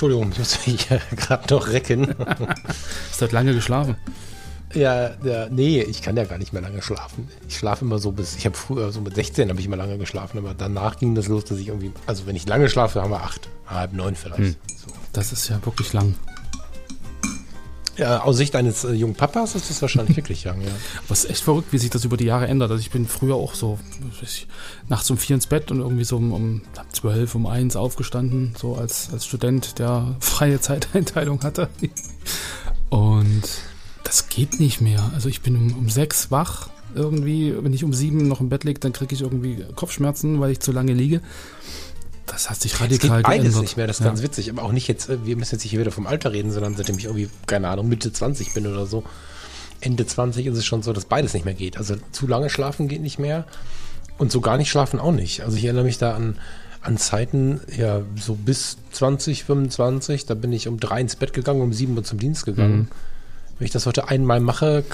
Entschuldigung, ich muss mich gerade noch recken. Hast du heute lange geschlafen? Ja, ja, nee, ich kann ja gar nicht mehr lange schlafen. Ich schlafe immer so bis, ich habe früher, so mit 16 habe ich immer lange geschlafen, aber danach ging das los, dass ich irgendwie, also wenn ich lange schlafe, haben wir acht, halb neun vielleicht. Hm. So. Das ist ja wirklich lang. Ja, aus Sicht eines äh, jungen Papas ist das wahrscheinlich wirklich young, ja. Aber es ist echt verrückt, wie sich das über die Jahre ändert. Also ich bin früher auch so ich, nachts um vier ins Bett und irgendwie so um, um zwölf, um eins aufgestanden, so als, als Student, der freie Zeiteinteilung hatte. Und das geht nicht mehr. Also ich bin um, um sechs wach irgendwie. Wenn ich um sieben noch im Bett liege, dann kriege ich irgendwie Kopfschmerzen, weil ich zu lange liege. Das hat sich radikal es geht beides geändert. nicht mehr, das ist ja. ganz witzig. Aber auch nicht jetzt, äh, wir müssen jetzt nicht hier wieder vom Alter reden, sondern seitdem ich irgendwie, keine Ahnung, Mitte 20 bin oder so. Ende 20 ist es schon so, dass beides nicht mehr geht. Also zu lange schlafen geht nicht mehr und so gar nicht schlafen auch nicht. Also ich erinnere mich da an, an Zeiten, ja, so bis 20, 25, da bin ich um drei ins Bett gegangen, um sieben Uhr zum Dienst gegangen. Mhm. Wenn ich das heute einmal mache,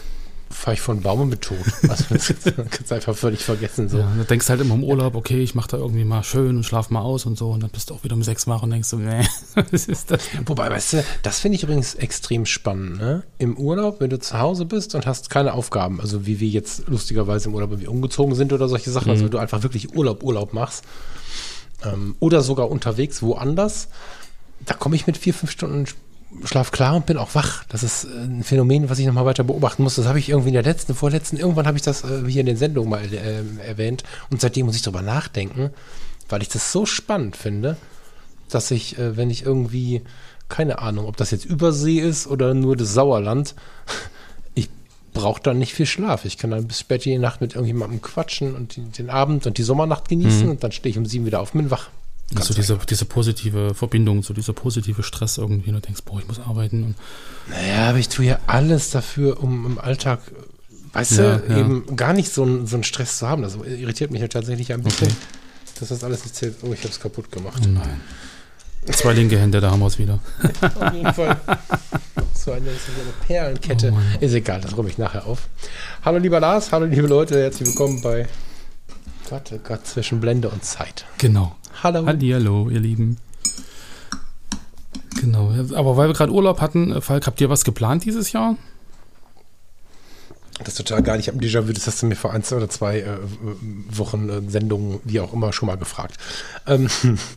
fahre ich von Baum mit tot. Also das kannst du einfach völlig vergessen. So. Ja, du denkst halt immer im Urlaub, okay, ich mache da irgendwie mal schön und schlaf mal aus und so. Und dann bist du auch wieder um sechs Wochen und denkst so, nee, was ist das? Wobei, weißt du, das finde ich übrigens extrem spannend. Ne? Im Urlaub, wenn du zu Hause bist und hast keine Aufgaben, also wie wir jetzt lustigerweise im Urlaub irgendwie umgezogen sind oder solche Sachen, also mhm. also wenn du einfach wirklich Urlaub, Urlaub machst ähm, oder sogar unterwegs woanders, da komme ich mit vier, fünf Stunden schlaf klar und bin auch wach. Das ist äh, ein Phänomen, was ich nochmal weiter beobachten muss. Das habe ich irgendwie in der letzten, vorletzten, irgendwann habe ich das äh, hier in den Sendungen mal äh, erwähnt. Und seitdem muss ich drüber nachdenken, weil ich das so spannend finde, dass ich, äh, wenn ich irgendwie, keine Ahnung, ob das jetzt Übersee ist oder nur das Sauerland, ich brauche dann nicht viel Schlaf. Ich kann dann bis spät die Nacht mit irgendjemandem quatschen und die, den Abend und die Sommernacht genießen mhm. und dann stehe ich um sieben wieder auf und bin wach. Ganz so diese, diese positive Verbindung, so dieser positive Stress irgendwie. Du denkst, boah, ich muss arbeiten. Und naja, aber ich tue ja alles dafür, um im Alltag, weißt ja, du, ja. eben gar nicht so, ein, so einen Stress zu haben. Das irritiert mich ja tatsächlich ein bisschen, okay. dass das alles nicht zählt. Oh, ich habe es kaputt gemacht. Oh nein. Zwei linke Hände, da haben wir es wieder. Auf jeden Fall. So eine, so eine Perlenkette. Oh Ist egal, das räume ich nachher auf. Hallo lieber Lars, hallo liebe Leute, herzlich willkommen bei Gott, Gott, zwischen Blende und Zeit. Genau. Hallo. Hallo, ihr Lieben. Genau. Aber weil wir gerade Urlaub hatten, äh, Falk, habt ihr was geplant dieses Jahr? Das ist total geil. Ich habe ein Déjà-vu, das hast du mir vor ein oder zwei äh, Wochen äh, Sendungen, wie auch immer, schon mal gefragt. Ähm,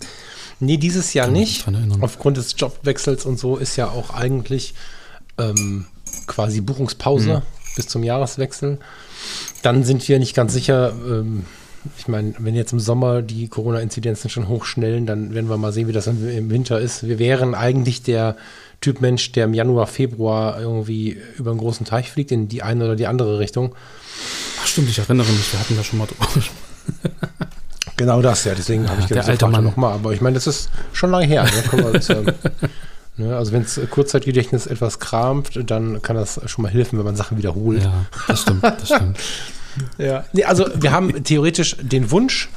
nee, dieses Jahr nicht. Aufgrund des Jobwechsels und so ist ja auch eigentlich ähm, quasi Buchungspause mhm. bis zum Jahreswechsel. Dann sind wir nicht ganz sicher, ähm, ich meine, wenn jetzt im Sommer die Corona-Inzidenzen schon hochschnellen, dann werden wir mal sehen, wie das im Winter ist. Wir wären eigentlich der Typ Mensch, der im Januar, Februar irgendwie über einen großen Teich fliegt, in die eine oder die andere Richtung. Ach stimmt, ich erinnere mich, wir hatten da schon mal drüber Genau das, ja. Deswegen ja, habe ich gedacht, der alte Mann. nochmal. Aber ich meine, das ist schon lange her. Ne? Uns, ähm, ne? Also wenn es Kurzzeitgedächtnis etwas kramt, dann kann das schon mal helfen, wenn man Sachen wiederholt. Ja, das stimmt, das stimmt. Ja, nee, also wir haben theoretisch den Wunsch,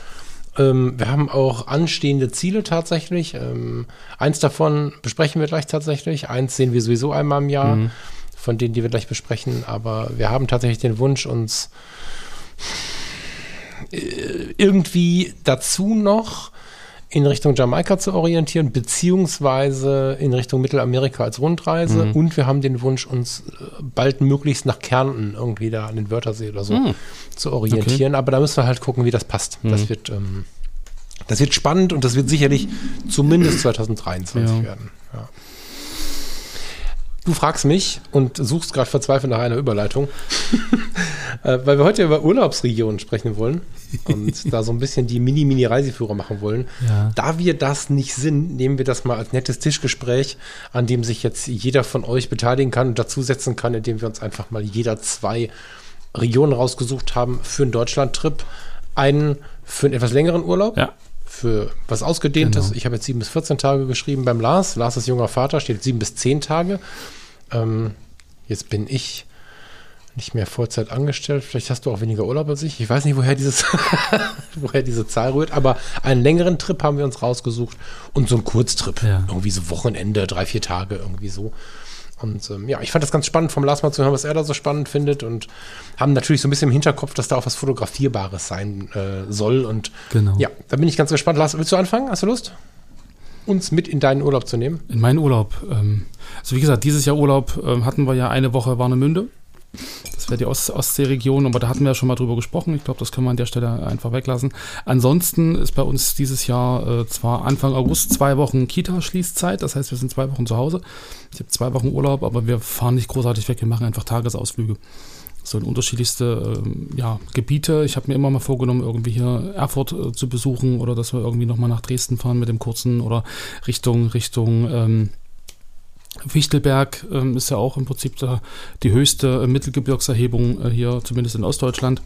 ähm, wir haben auch anstehende Ziele tatsächlich. Ähm, eins davon besprechen wir gleich tatsächlich. Eins sehen wir sowieso einmal im Jahr, mhm. von denen, die wir gleich besprechen. Aber wir haben tatsächlich den Wunsch, uns äh, irgendwie dazu noch in Richtung Jamaika zu orientieren, beziehungsweise in Richtung Mittelamerika als Rundreise. Mhm. Und wir haben den Wunsch, uns äh, bald möglichst nach Kärnten irgendwie da an den Wörthersee oder so mhm. zu orientieren. Okay. Aber da müssen wir halt gucken, wie das passt. Mhm. Das wird. Ähm, das wird spannend und das wird sicherlich zumindest 2023 ja. werden. Ja. Du fragst mich und suchst gerade verzweifelt nach einer Überleitung, äh, weil wir heute über Urlaubsregionen sprechen wollen und da so ein bisschen die Mini-Mini-Reiseführer machen wollen. Ja. Da wir das nicht sind, nehmen wir das mal als nettes Tischgespräch, an dem sich jetzt jeder von euch beteiligen kann und dazusetzen kann, indem wir uns einfach mal jeder zwei Regionen rausgesucht haben für einen Deutschland-Trip. Einen für einen etwas längeren Urlaub. Ja für was Ausgedehntes. Genau. Ich habe jetzt sieben bis 14 Tage geschrieben beim Lars. Lars ist junger Vater, steht sieben bis zehn Tage. Ähm, jetzt bin ich nicht mehr Vollzeit angestellt. Vielleicht hast du auch weniger Urlaub als ich. Ich weiß nicht, woher, dieses woher diese Zahl rührt, aber einen längeren Trip haben wir uns rausgesucht und so einen Kurztrip. Ja. Irgendwie so Wochenende, drei, vier Tage, irgendwie so. Und ähm, ja, ich fand das ganz spannend, vom Lars mal zu hören, was er da so spannend findet und haben natürlich so ein bisschen im Hinterkopf, dass da auch was Fotografierbares sein äh, soll. Und Genau. ja, da bin ich ganz gespannt. Lars, willst du anfangen? Hast du Lust? Uns mit in deinen Urlaub zu nehmen? In meinen Urlaub. Ähm, also wie gesagt, dieses Jahr Urlaub ähm, hatten wir ja eine Woche Warnemünde. Das wäre die Ost Ostseeregion, aber da hatten wir ja schon mal drüber gesprochen. Ich glaube, das können wir an der Stelle einfach weglassen. Ansonsten ist bei uns dieses Jahr äh, zwar Anfang August zwei Wochen Kita-Schließzeit, das heißt, wir sind zwei Wochen zu Hause. Ich habe zwei Wochen Urlaub, aber wir fahren nicht großartig weg, wir machen einfach Tagesausflüge. So in unterschiedlichste ähm, ja, Gebiete. Ich habe mir immer mal vorgenommen, irgendwie hier Erfurt äh, zu besuchen oder dass wir irgendwie nochmal nach Dresden fahren mit dem kurzen oder Richtung, Richtung ähm, Fichtelberg ähm, ist ja auch im Prinzip da die höchste äh, Mittelgebirgserhebung äh, hier, zumindest in Ostdeutschland.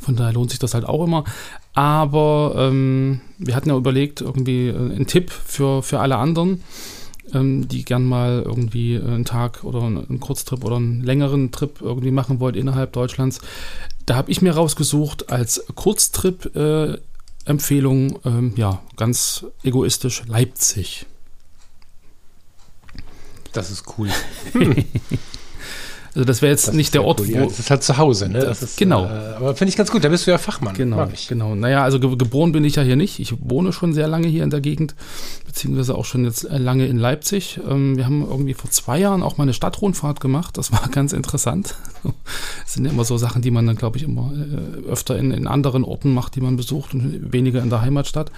Von daher lohnt sich das halt auch immer. Aber ähm, wir hatten ja überlegt, irgendwie äh, einen Tipp für, für alle anderen, ähm, die gern mal irgendwie einen Tag oder einen Kurztrip oder einen längeren Trip irgendwie machen wollt innerhalb Deutschlands. Da habe ich mir rausgesucht als Kurztrip äh, ähm, ja, ganz egoistisch Leipzig. Das ist cool. Also das wäre jetzt Das nicht der Ort, cool. wo, Ja, das ist halt zu Hause, ne? Das ist, Genau. Äh, aber finde ich ganz gut. Da bist du ja Fachmann. Genau, genau. Naja, also ge geboren bin ich ja hier nicht. Ich wohne schon sehr lange hier in der Gegend, beziehungsweise auch schon jetzt äh, lange in Leipzig. Ähm, wir haben irgendwie vor zwei Jahren auch mal eine Stadtrundfahrt gemacht. Das war ganz interessant. Das sind ja immer so Sachen, die man dann, glaube ich, immer äh, öfter in, in anderen Orten macht, die man besucht und weniger in der Heimatstadt.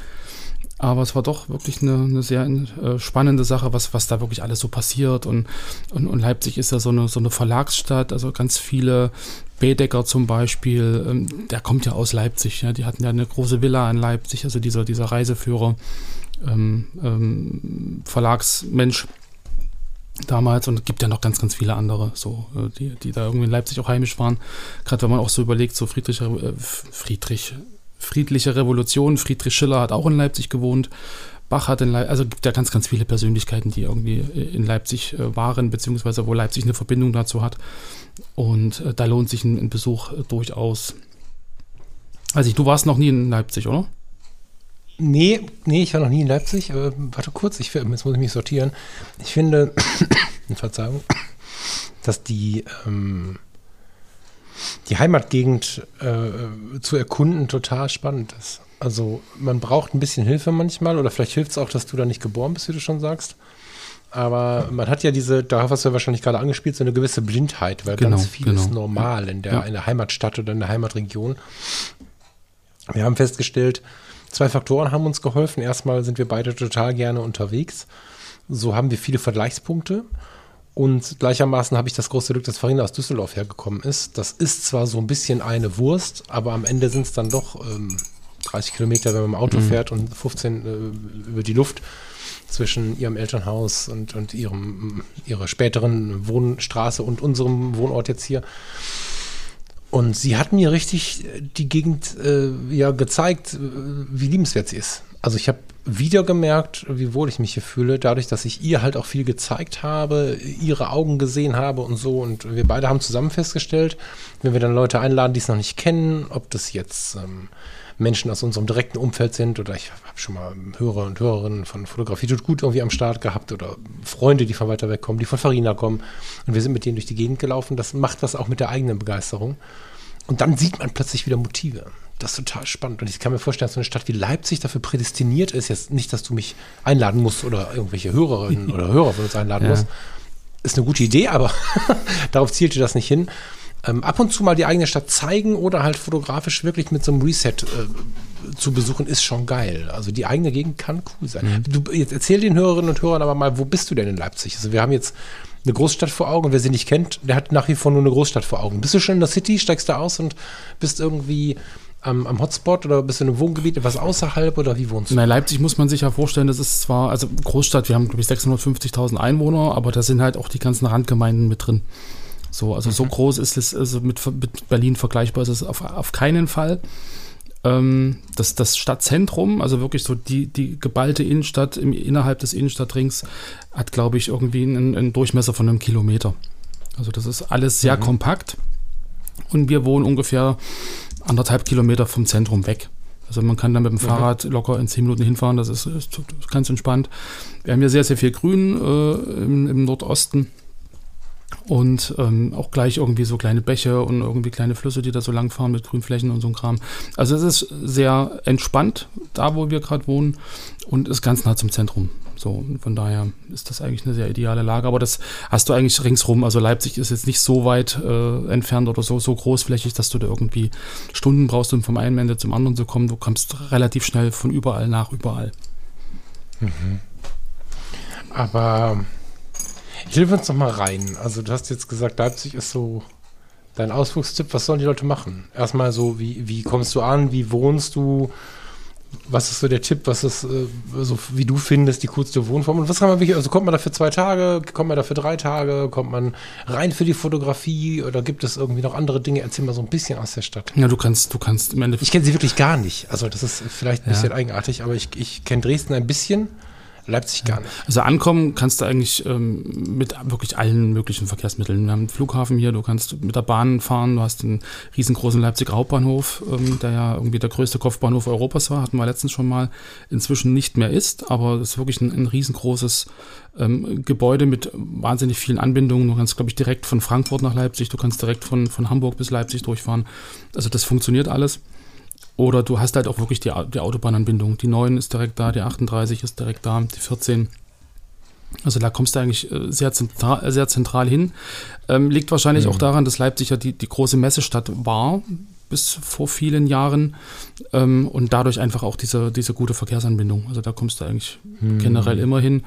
Aber es war doch wirklich eine, eine sehr äh, spannende Sache, was, was da wirklich alles so passiert. Und, und, und Leipzig ist ja so eine, so eine Verlagsstadt, also ganz viele Bedecker zum Beispiel, ähm, der kommt ja aus Leipzig, ja, die hatten ja eine große Villa in Leipzig, also dieser, dieser Reiseführer, ähm, ähm, Verlagsmensch damals und es gibt ja noch ganz, ganz viele andere, so, äh, die, die da irgendwie in Leipzig auch heimisch waren. Gerade wenn man auch so überlegt, so Friedrich, äh, Friedrich, Friedliche Revolution, Friedrich Schiller hat auch in Leipzig gewohnt. Bach hat in Leipzig, also gibt ja ganz, ganz viele Persönlichkeiten, die irgendwie in Leipzig äh, waren, beziehungsweise wo Leipzig eine Verbindung dazu hat. Und äh, da lohnt sich ein, ein Besuch äh, durchaus. Also du warst noch nie in Leipzig, oder? Nee, nee, ich war noch nie in Leipzig. Aber warte kurz, ich, jetzt muss ich mich sortieren. Ich finde, Verzeihung, dass die, ähm, die Heimatgegend äh, zu erkunden total spannend ist. Also man braucht ein bisschen Hilfe manchmal oder vielleicht hilft es auch, dass du da nicht geboren bist, wie du schon sagst. Aber man hat ja diese, da hast du ja wahrscheinlich gerade angespielt, so eine gewisse Blindheit, weil Genau, ganz viel genau. ist normal in der, Ja. in der Heimatstadt oder in der Heimatregion. Wir haben festgestellt, zwei Faktoren haben uns geholfen. Erstmal sind wir beide total gerne unterwegs. So haben wir viele Vergleichspunkte. Und gleichermaßen habe ich das große Glück, dass Farina aus Düsseldorf hergekommen ist. Das ist zwar so ein bisschen eine Wurst, aber am Ende sind es dann doch ähm, 30 Kilometer, wenn man im Auto fährt und 15 äh, über die Luft zwischen ihrem Elternhaus und, und ihrem, ihrer späteren Wohnstraße und unserem Wohnort jetzt hier. Und sie hat mir richtig die Gegend äh, ja gezeigt, äh, wie liebenswert sie ist. Also ich habe wieder gemerkt, wie wohl ich mich hier fühle, dadurch, dass ich ihr halt auch viel gezeigt habe, ihre Augen gesehen habe und so. Und wir beide haben zusammen festgestellt, wenn wir dann Leute einladen, die es noch nicht kennen, ob das jetzt ähm, Menschen aus unserem direkten Umfeld sind oder ich habe schon mal Hörer und Hörerinnen von Fotografie tut gut irgendwie am Start gehabt oder Freunde, die von weiter weg kommen, die von Farina kommen und wir sind mit denen durch die Gegend gelaufen. Das macht was auch mit der eigenen Begeisterung. Und dann sieht man plötzlich wieder Motive. Das ist total spannend. Und ich kann mir vorstellen, dass so eine Stadt wie Leipzig dafür prädestiniert ist. Jetzt nicht, dass du mich einladen musst oder irgendwelche Hörerinnen oder Hörer von uns einladen Ja. musst. Ist eine gute Idee, aber darauf zielte das nicht hin. Ähm, ab und zu mal die eigene Stadt zeigen oder halt fotografisch wirklich mit so einem Reset äh, zu besuchen, ist schon geil. Also die eigene Gegend kann cool sein. Du, jetzt erzähl den Hörerinnen und Hörern aber mal, wo bist du denn in Leipzig? Also wir haben jetzt eine Großstadt vor Augen. Wer sie nicht kennt, der hat nach wie vor nur eine Großstadt vor Augen. Bist du schon in der City, steigst da aus und bist irgendwie am, am Hotspot oder bist du in einem Wohngebiet etwas außerhalb oder wie wohnst du? Na, Leipzig muss man sich ja vorstellen, das ist zwar, also Großstadt, wir haben glaube ich 650.000 Einwohner, aber da sind halt auch die ganzen Randgemeinden mit drin. So, also so groß ist es, also mit, mit Berlin vergleichbar ist es auf, auf keinen Fall. Ähm, das, das Stadtzentrum, also wirklich so die, die geballte Innenstadt im, innerhalb des Innenstadtrings, hat, glaube ich, irgendwie einen, einen, Durchmesser von einem Kilometer. Also das ist alles sehr mhm. kompakt. Und wir wohnen ungefähr anderthalb Kilometer vom Zentrum weg. Also man kann da mit dem mhm. Fahrrad locker in zehn Minuten hinfahren, das ist, ist, ganz entspannt. Wir haben hier sehr, sehr viel Grün äh, im, im Nordosten und ähm, auch gleich irgendwie so kleine Bäche und irgendwie kleine Flüsse, die da so lang fahren mit Grünflächen und so ein Kram. Also es ist sehr entspannt, da wo wir gerade wohnen und ist ganz nah zum Zentrum. So, von daher ist das eigentlich eine sehr ideale Lage. Aber das hast du eigentlich ringsrum. Also Leipzig ist jetzt nicht so weit äh, entfernt oder so, so großflächig, dass du da irgendwie Stunden brauchst, um vom einen Ende zum anderen zu kommen. Du kommst relativ schnell von überall nach überall. Mhm. Aber Hilf uns noch mal rein. Also du hast jetzt gesagt, Leipzig ist so dein Ausflugstipp. Was sollen die Leute machen? Erstmal so, wie, wie kommst du an? Wie wohnst du? Was ist so der Tipp? Was ist äh, so, wie du findest, die coolste Wohnform? Und was kann man wirklich, also kommt man da für zwei Tage? Kommt man da für drei Tage? Kommt man rein für die Fotografie? Oder gibt es irgendwie noch andere Dinge? Erzähl mal so ein bisschen aus der Stadt. Ja, du kannst, du kannst im Endeffekt. Ich kenne sie wirklich gar nicht. Also das ist vielleicht ein bisschen ja. eigenartig, aber ich, ich kenne Dresden ein bisschen. Leipzig gar nicht. Also ankommen kannst du eigentlich ähm, mit wirklich allen möglichen Verkehrsmitteln. Wir haben einen Flughafen hier, du kannst mit der Bahn fahren, du hast einen riesengroßen Leipziger Hauptbahnhof, ähm, der ja irgendwie der größte Kopfbahnhof Europas war, hatten wir letztens schon mal, inzwischen nicht mehr ist, aber es ist wirklich ein, ein riesengroßes ähm, Gebäude mit wahnsinnig vielen Anbindungen. Du kannst, glaube ich, direkt von Frankfurt nach Leipzig, du kannst direkt von, von Hamburg bis Leipzig durchfahren. Also das funktioniert alles. Oder du hast halt auch wirklich die, die Autobahnanbindung. Die 9 ist direkt da, die 38 ist direkt da, die 14. Also da kommst du eigentlich äh, sehr zentral, sehr zentral hin. Ähm, liegt wahrscheinlich mhm. auch daran, dass Leipzig ja die, die große Messestadt war bis vor vielen Jahren ähm, und dadurch einfach auch diese, diese gute Verkehrsanbindung. Also da kommst du eigentlich mhm. generell immer hin.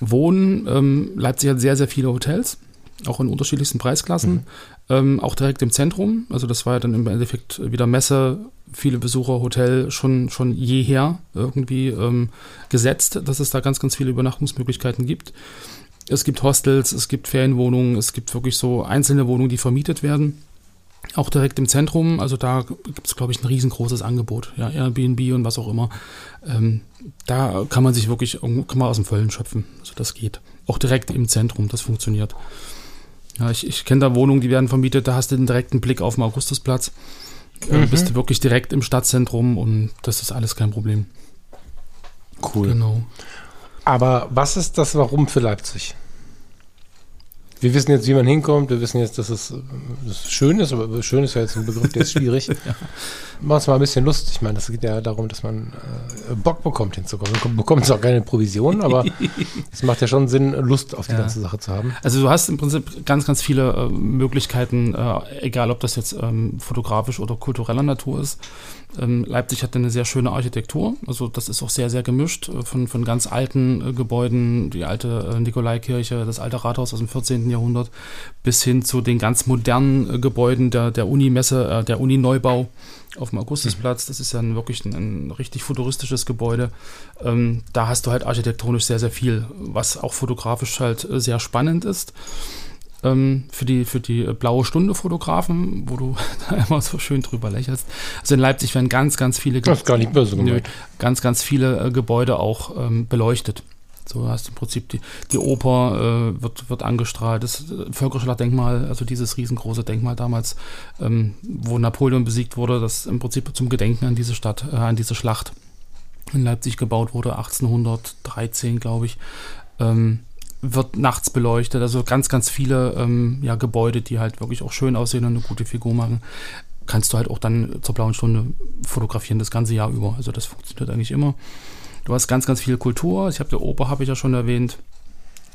Wohnen, ähm, Leipzig hat sehr, sehr viele Hotels, auch in unterschiedlichsten Preisklassen, mhm. ähm, auch direkt im Zentrum. Also das war ja dann im Endeffekt wieder Messe, viele Besucher, Hotel schon, schon jeher irgendwie ähm, gesetzt, dass es da ganz, ganz viele Übernachtungsmöglichkeiten gibt. Es gibt Hostels, es gibt Ferienwohnungen, es gibt wirklich so einzelne Wohnungen, die vermietet werden. Auch direkt im Zentrum, also da gibt es, glaube ich, ein riesengroßes Angebot. Ja, Airbnb und was auch immer. Ähm, da kann man sich wirklich kann man aus dem Vollen schöpfen. Also das geht. Auch direkt im Zentrum, das funktioniert. Ja, ich, ich kenne da Wohnungen, die werden vermietet, da hast du den direkten Blick auf den Augustusplatz. Äh, mhm. Bist du wirklich direkt im Stadtzentrum und das ist alles kein Problem. Cool. Genau. Aber was ist das Warum für Leipzig? Wir wissen jetzt, wie man hinkommt. Wir wissen jetzt, dass es, dass es schön ist, aber schön ist ja jetzt ein Begriff, der ist schwierig. ja. Machen es mal ein bisschen Lust. Ich meine, das geht ja darum, dass man äh, Bock bekommt hinzukommen. Man bekommt zwar keine Provision, aber es macht ja schon Sinn, Lust auf die ja. ganze Sache zu haben. Also du hast im Prinzip ganz, ganz viele äh, Möglichkeiten, äh, egal ob das jetzt ähm, fotografisch oder kultureller Natur ist. Ähm, Leipzig hat eine sehr schöne Architektur. Also das ist auch sehr, sehr gemischt äh, von, von ganz alten äh, Gebäuden, die alte äh, Nikolaikirche, das alte Rathaus aus dem 14. Jahrhundert, bis hin zu den ganz modernen äh, Gebäuden der, der Uni-Messe, äh, der Uni-Neubau auf dem Augustusplatz. Das ist ja ein, wirklich ein, ein, richtig futuristisches Gebäude. Ähm, da hast du halt architektonisch sehr, sehr viel, was auch fotografisch halt äh, sehr spannend ist ähm, für die, für die blaue Stunde Fotografen, wo du da immer so schön drüber lächelst. Also in Leipzig werden ganz, ganz viele, nö, ganz, ganz viele Gebäude auch ähm, beleuchtet. So hast du im Prinzip die, die Oper äh, wird, wird angestrahlt, das äh, Völkerschlachtdenkmal, also dieses riesengroße Denkmal damals, ähm, wo Napoleon besiegt wurde, das im Prinzip zum Gedenken an diese Stadt, äh, an diese Schlacht in Leipzig gebaut wurde, 1813, glaube ich. Ähm, wird nachts beleuchtet. Also ganz, ganz viele ähm, ja, Gebäude, die halt wirklich auch schön aussehen und eine gute Figur machen. Kannst du halt auch dann zur blauen Stunde fotografieren, das ganze Jahr über. Also das funktioniert eigentlich immer. Du hast ganz, ganz viel Kultur. Ich habe der Oper, habe ich ja schon erwähnt.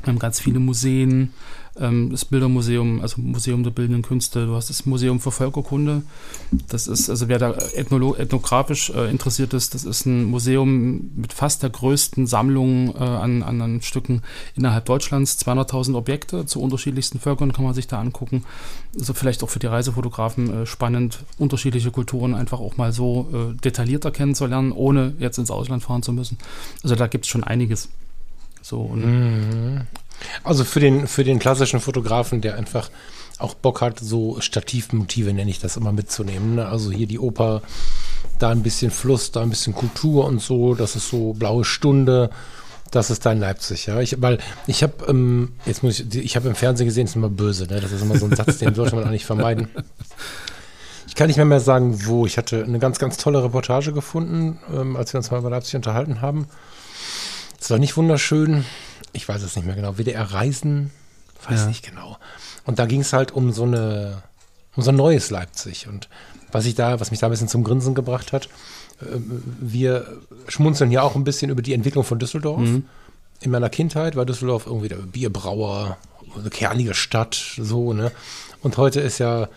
Wir haben ganz viele Museen, das Bildermuseum, also Museum der Bildenden Künste, du hast das Museum für Völkerkunde. Das ist, also wer da ethnolo ethnografisch äh, interessiert ist, das ist ein Museum mit fast der größten Sammlung äh, an, an, an, Stücken innerhalb Deutschlands. 200.000 Objekte zu unterschiedlichsten Völkern kann man sich da angucken. Also vielleicht auch für die Reisefotografen äh, spannend, unterschiedliche Kulturen einfach auch mal so äh, detaillierter kennenzulernen, ohne jetzt ins Ausland fahren zu müssen. Also da gibt es schon einiges. So, mhm. Also für den, für den klassischen Fotografen, der einfach auch Bock hat, so Stativmotive nenne ich das immer mitzunehmen. Ne? Also hier die Oper, da ein bisschen Fluss, da ein bisschen Kultur und so, das ist so blaue Stunde. Das ist dein Leipzig, ja. Ich, weil ich habe, ähm, jetzt muss ich, ich habe im Fernsehen gesehen, das ist immer böse, ne? Das ist immer so ein Satz, den sollte man eigentlich vermeiden. Ich kann nicht mehr, mehr sagen, wo. Ich hatte eine ganz, ganz tolle Reportage gefunden, ähm, als wir uns mal über Leipzig unterhalten haben. Es war nicht wunderschön. Ich weiß es nicht mehr genau. WDR Reisen, weiß ja. nicht genau. Und da ging es halt um so eine, um so ein neues Leipzig. Und was ich da, was mich da ein bisschen zum Grinsen gebracht hat, ähm, wir schmunzeln ja auch ein bisschen über die Entwicklung von Düsseldorf. Mhm. In meiner Kindheit war Düsseldorf irgendwie der Bierbrauer, eine kernige Stadt, so, ne? Und heute ist ja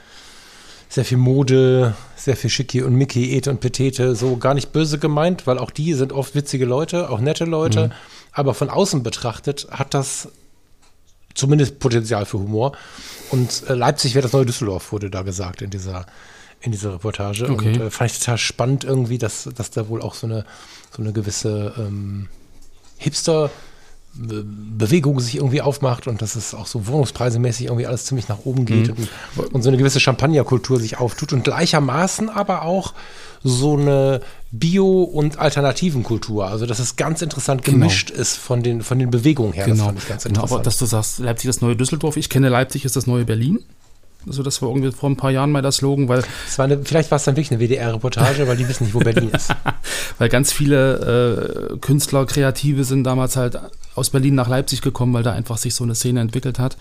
sehr viel Mode, sehr viel Schicki und Mickey, Ete und Petete, so gar nicht böse gemeint, weil auch die sind oft witzige Leute, auch nette Leute. Mhm. Aber von außen betrachtet hat das zumindest Potenzial für Humor. Und äh, Leipzig wäre das neue Düsseldorf, wurde da gesagt in dieser in dieser Reportage. Okay. Und äh, fand ich total spannend irgendwie, dass, dass da wohl auch so eine, so eine gewisse ähm, Hipster- Bewegung sich irgendwie aufmacht und dass es auch so wohnungspreisemäßig irgendwie alles ziemlich nach oben geht mhm. und, und, so eine gewisse Champagnerkultur sich auftut und gleichermaßen aber auch so eine Bio- und Alternativenkultur. Also dass es ganz interessant genau. gemischt genau. ist von den, von den Bewegungen her. Genau. Das interessant. Genau, aber dass du sagst, Leipzig ist das neue Düsseldorf. Ich kenne Leipzig ist das neue Berlin. Also das war irgendwie vor ein paar Jahren mal das Slogan, weil war eine, vielleicht war es dann wirklich eine WDR-Reportage, weil die wissen nicht, wo Berlin ist. weil ganz viele äh, Künstler, Kreative sind damals halt aus Berlin nach Leipzig gekommen, weil da einfach sich so eine Szene entwickelt hat.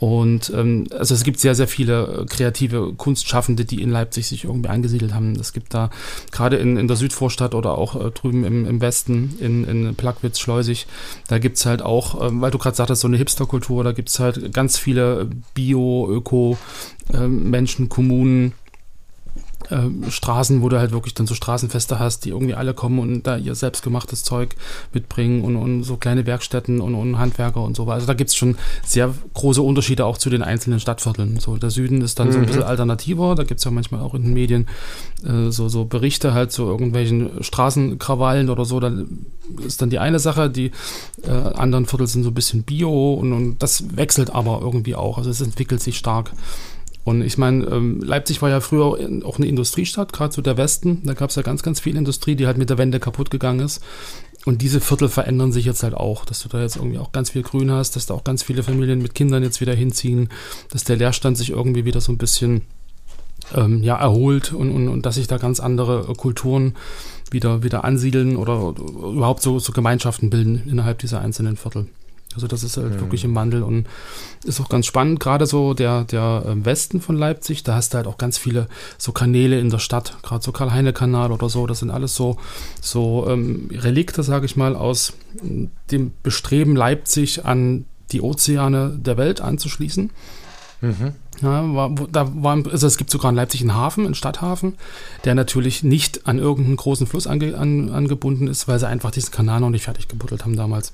Und ähm, also es gibt sehr, sehr viele äh, kreative Kunstschaffende, die in Leipzig sich irgendwie angesiedelt haben. Es gibt da gerade in, in der Südvorstadt oder auch äh, drüben im, im Westen, in, in Plagwitz, Schleusig, da gibt es halt auch, äh, weil du gerade sagtest, so eine Hipsterkultur, da gibt es halt ganz viele Bio-, Öko-, äh, Menschen, Kommunen, äh, Straßen, wo du halt wirklich dann so Straßenfeste hast, die irgendwie alle kommen und da ihr selbstgemachtes Zeug mitbringen und, und so kleine Werkstätten und, und Handwerker und so. Also da gibt es schon sehr große Unterschiede auch zu den einzelnen Stadtvierteln. So, der Süden ist dann mhm. so ein mhm. bisschen alternativer, da gibt es ja manchmal auch in den Medien äh, so, so Berichte halt zu irgendwelchen Straßenkrawallen oder so. Da ist dann die eine Sache, die äh, anderen Viertel sind so ein bisschen Bio und, und das wechselt aber irgendwie auch. Also es entwickelt sich stark. Und ich meine, ähm, Leipzig war ja früher auch eine Industriestadt, gerade so der Westen. Da gab es ja ganz, ganz viel Industrie, die halt mit der Wende kaputt gegangen ist. Und diese Viertel verändern sich jetzt halt auch, dass du da jetzt irgendwie auch ganz viel Grün hast, dass da auch ganz viele Familien mit Kindern jetzt wieder hinziehen, dass der Leerstand sich irgendwie wieder so ein bisschen ähm, ja, erholt und, und, und dass sich da ganz andere Kulturen wieder, wieder ansiedeln oder überhaupt so, so Gemeinschaften bilden innerhalb dieser einzelnen Viertel. Also das ist halt mhm. wirklich im Wandel und ist auch ganz spannend, gerade so der, der ähm, Westen von Leipzig, da hast du halt auch ganz viele so Kanäle in der Stadt, gerade so Karl-Heine-Kanal oder so, das sind alles so, so ähm, Relikte, sage ich mal, aus dem Bestreben Leipzig an die Ozeane der Welt anzuschließen. Mhm. Ja, war, da war, also es gibt sogar in Leipzig einen Hafen, einen Stadthafen, der natürlich nicht an irgendeinen großen Fluss ange, an, angebunden ist, weil sie einfach diesen Kanal noch nicht fertig gebuddelt haben damals.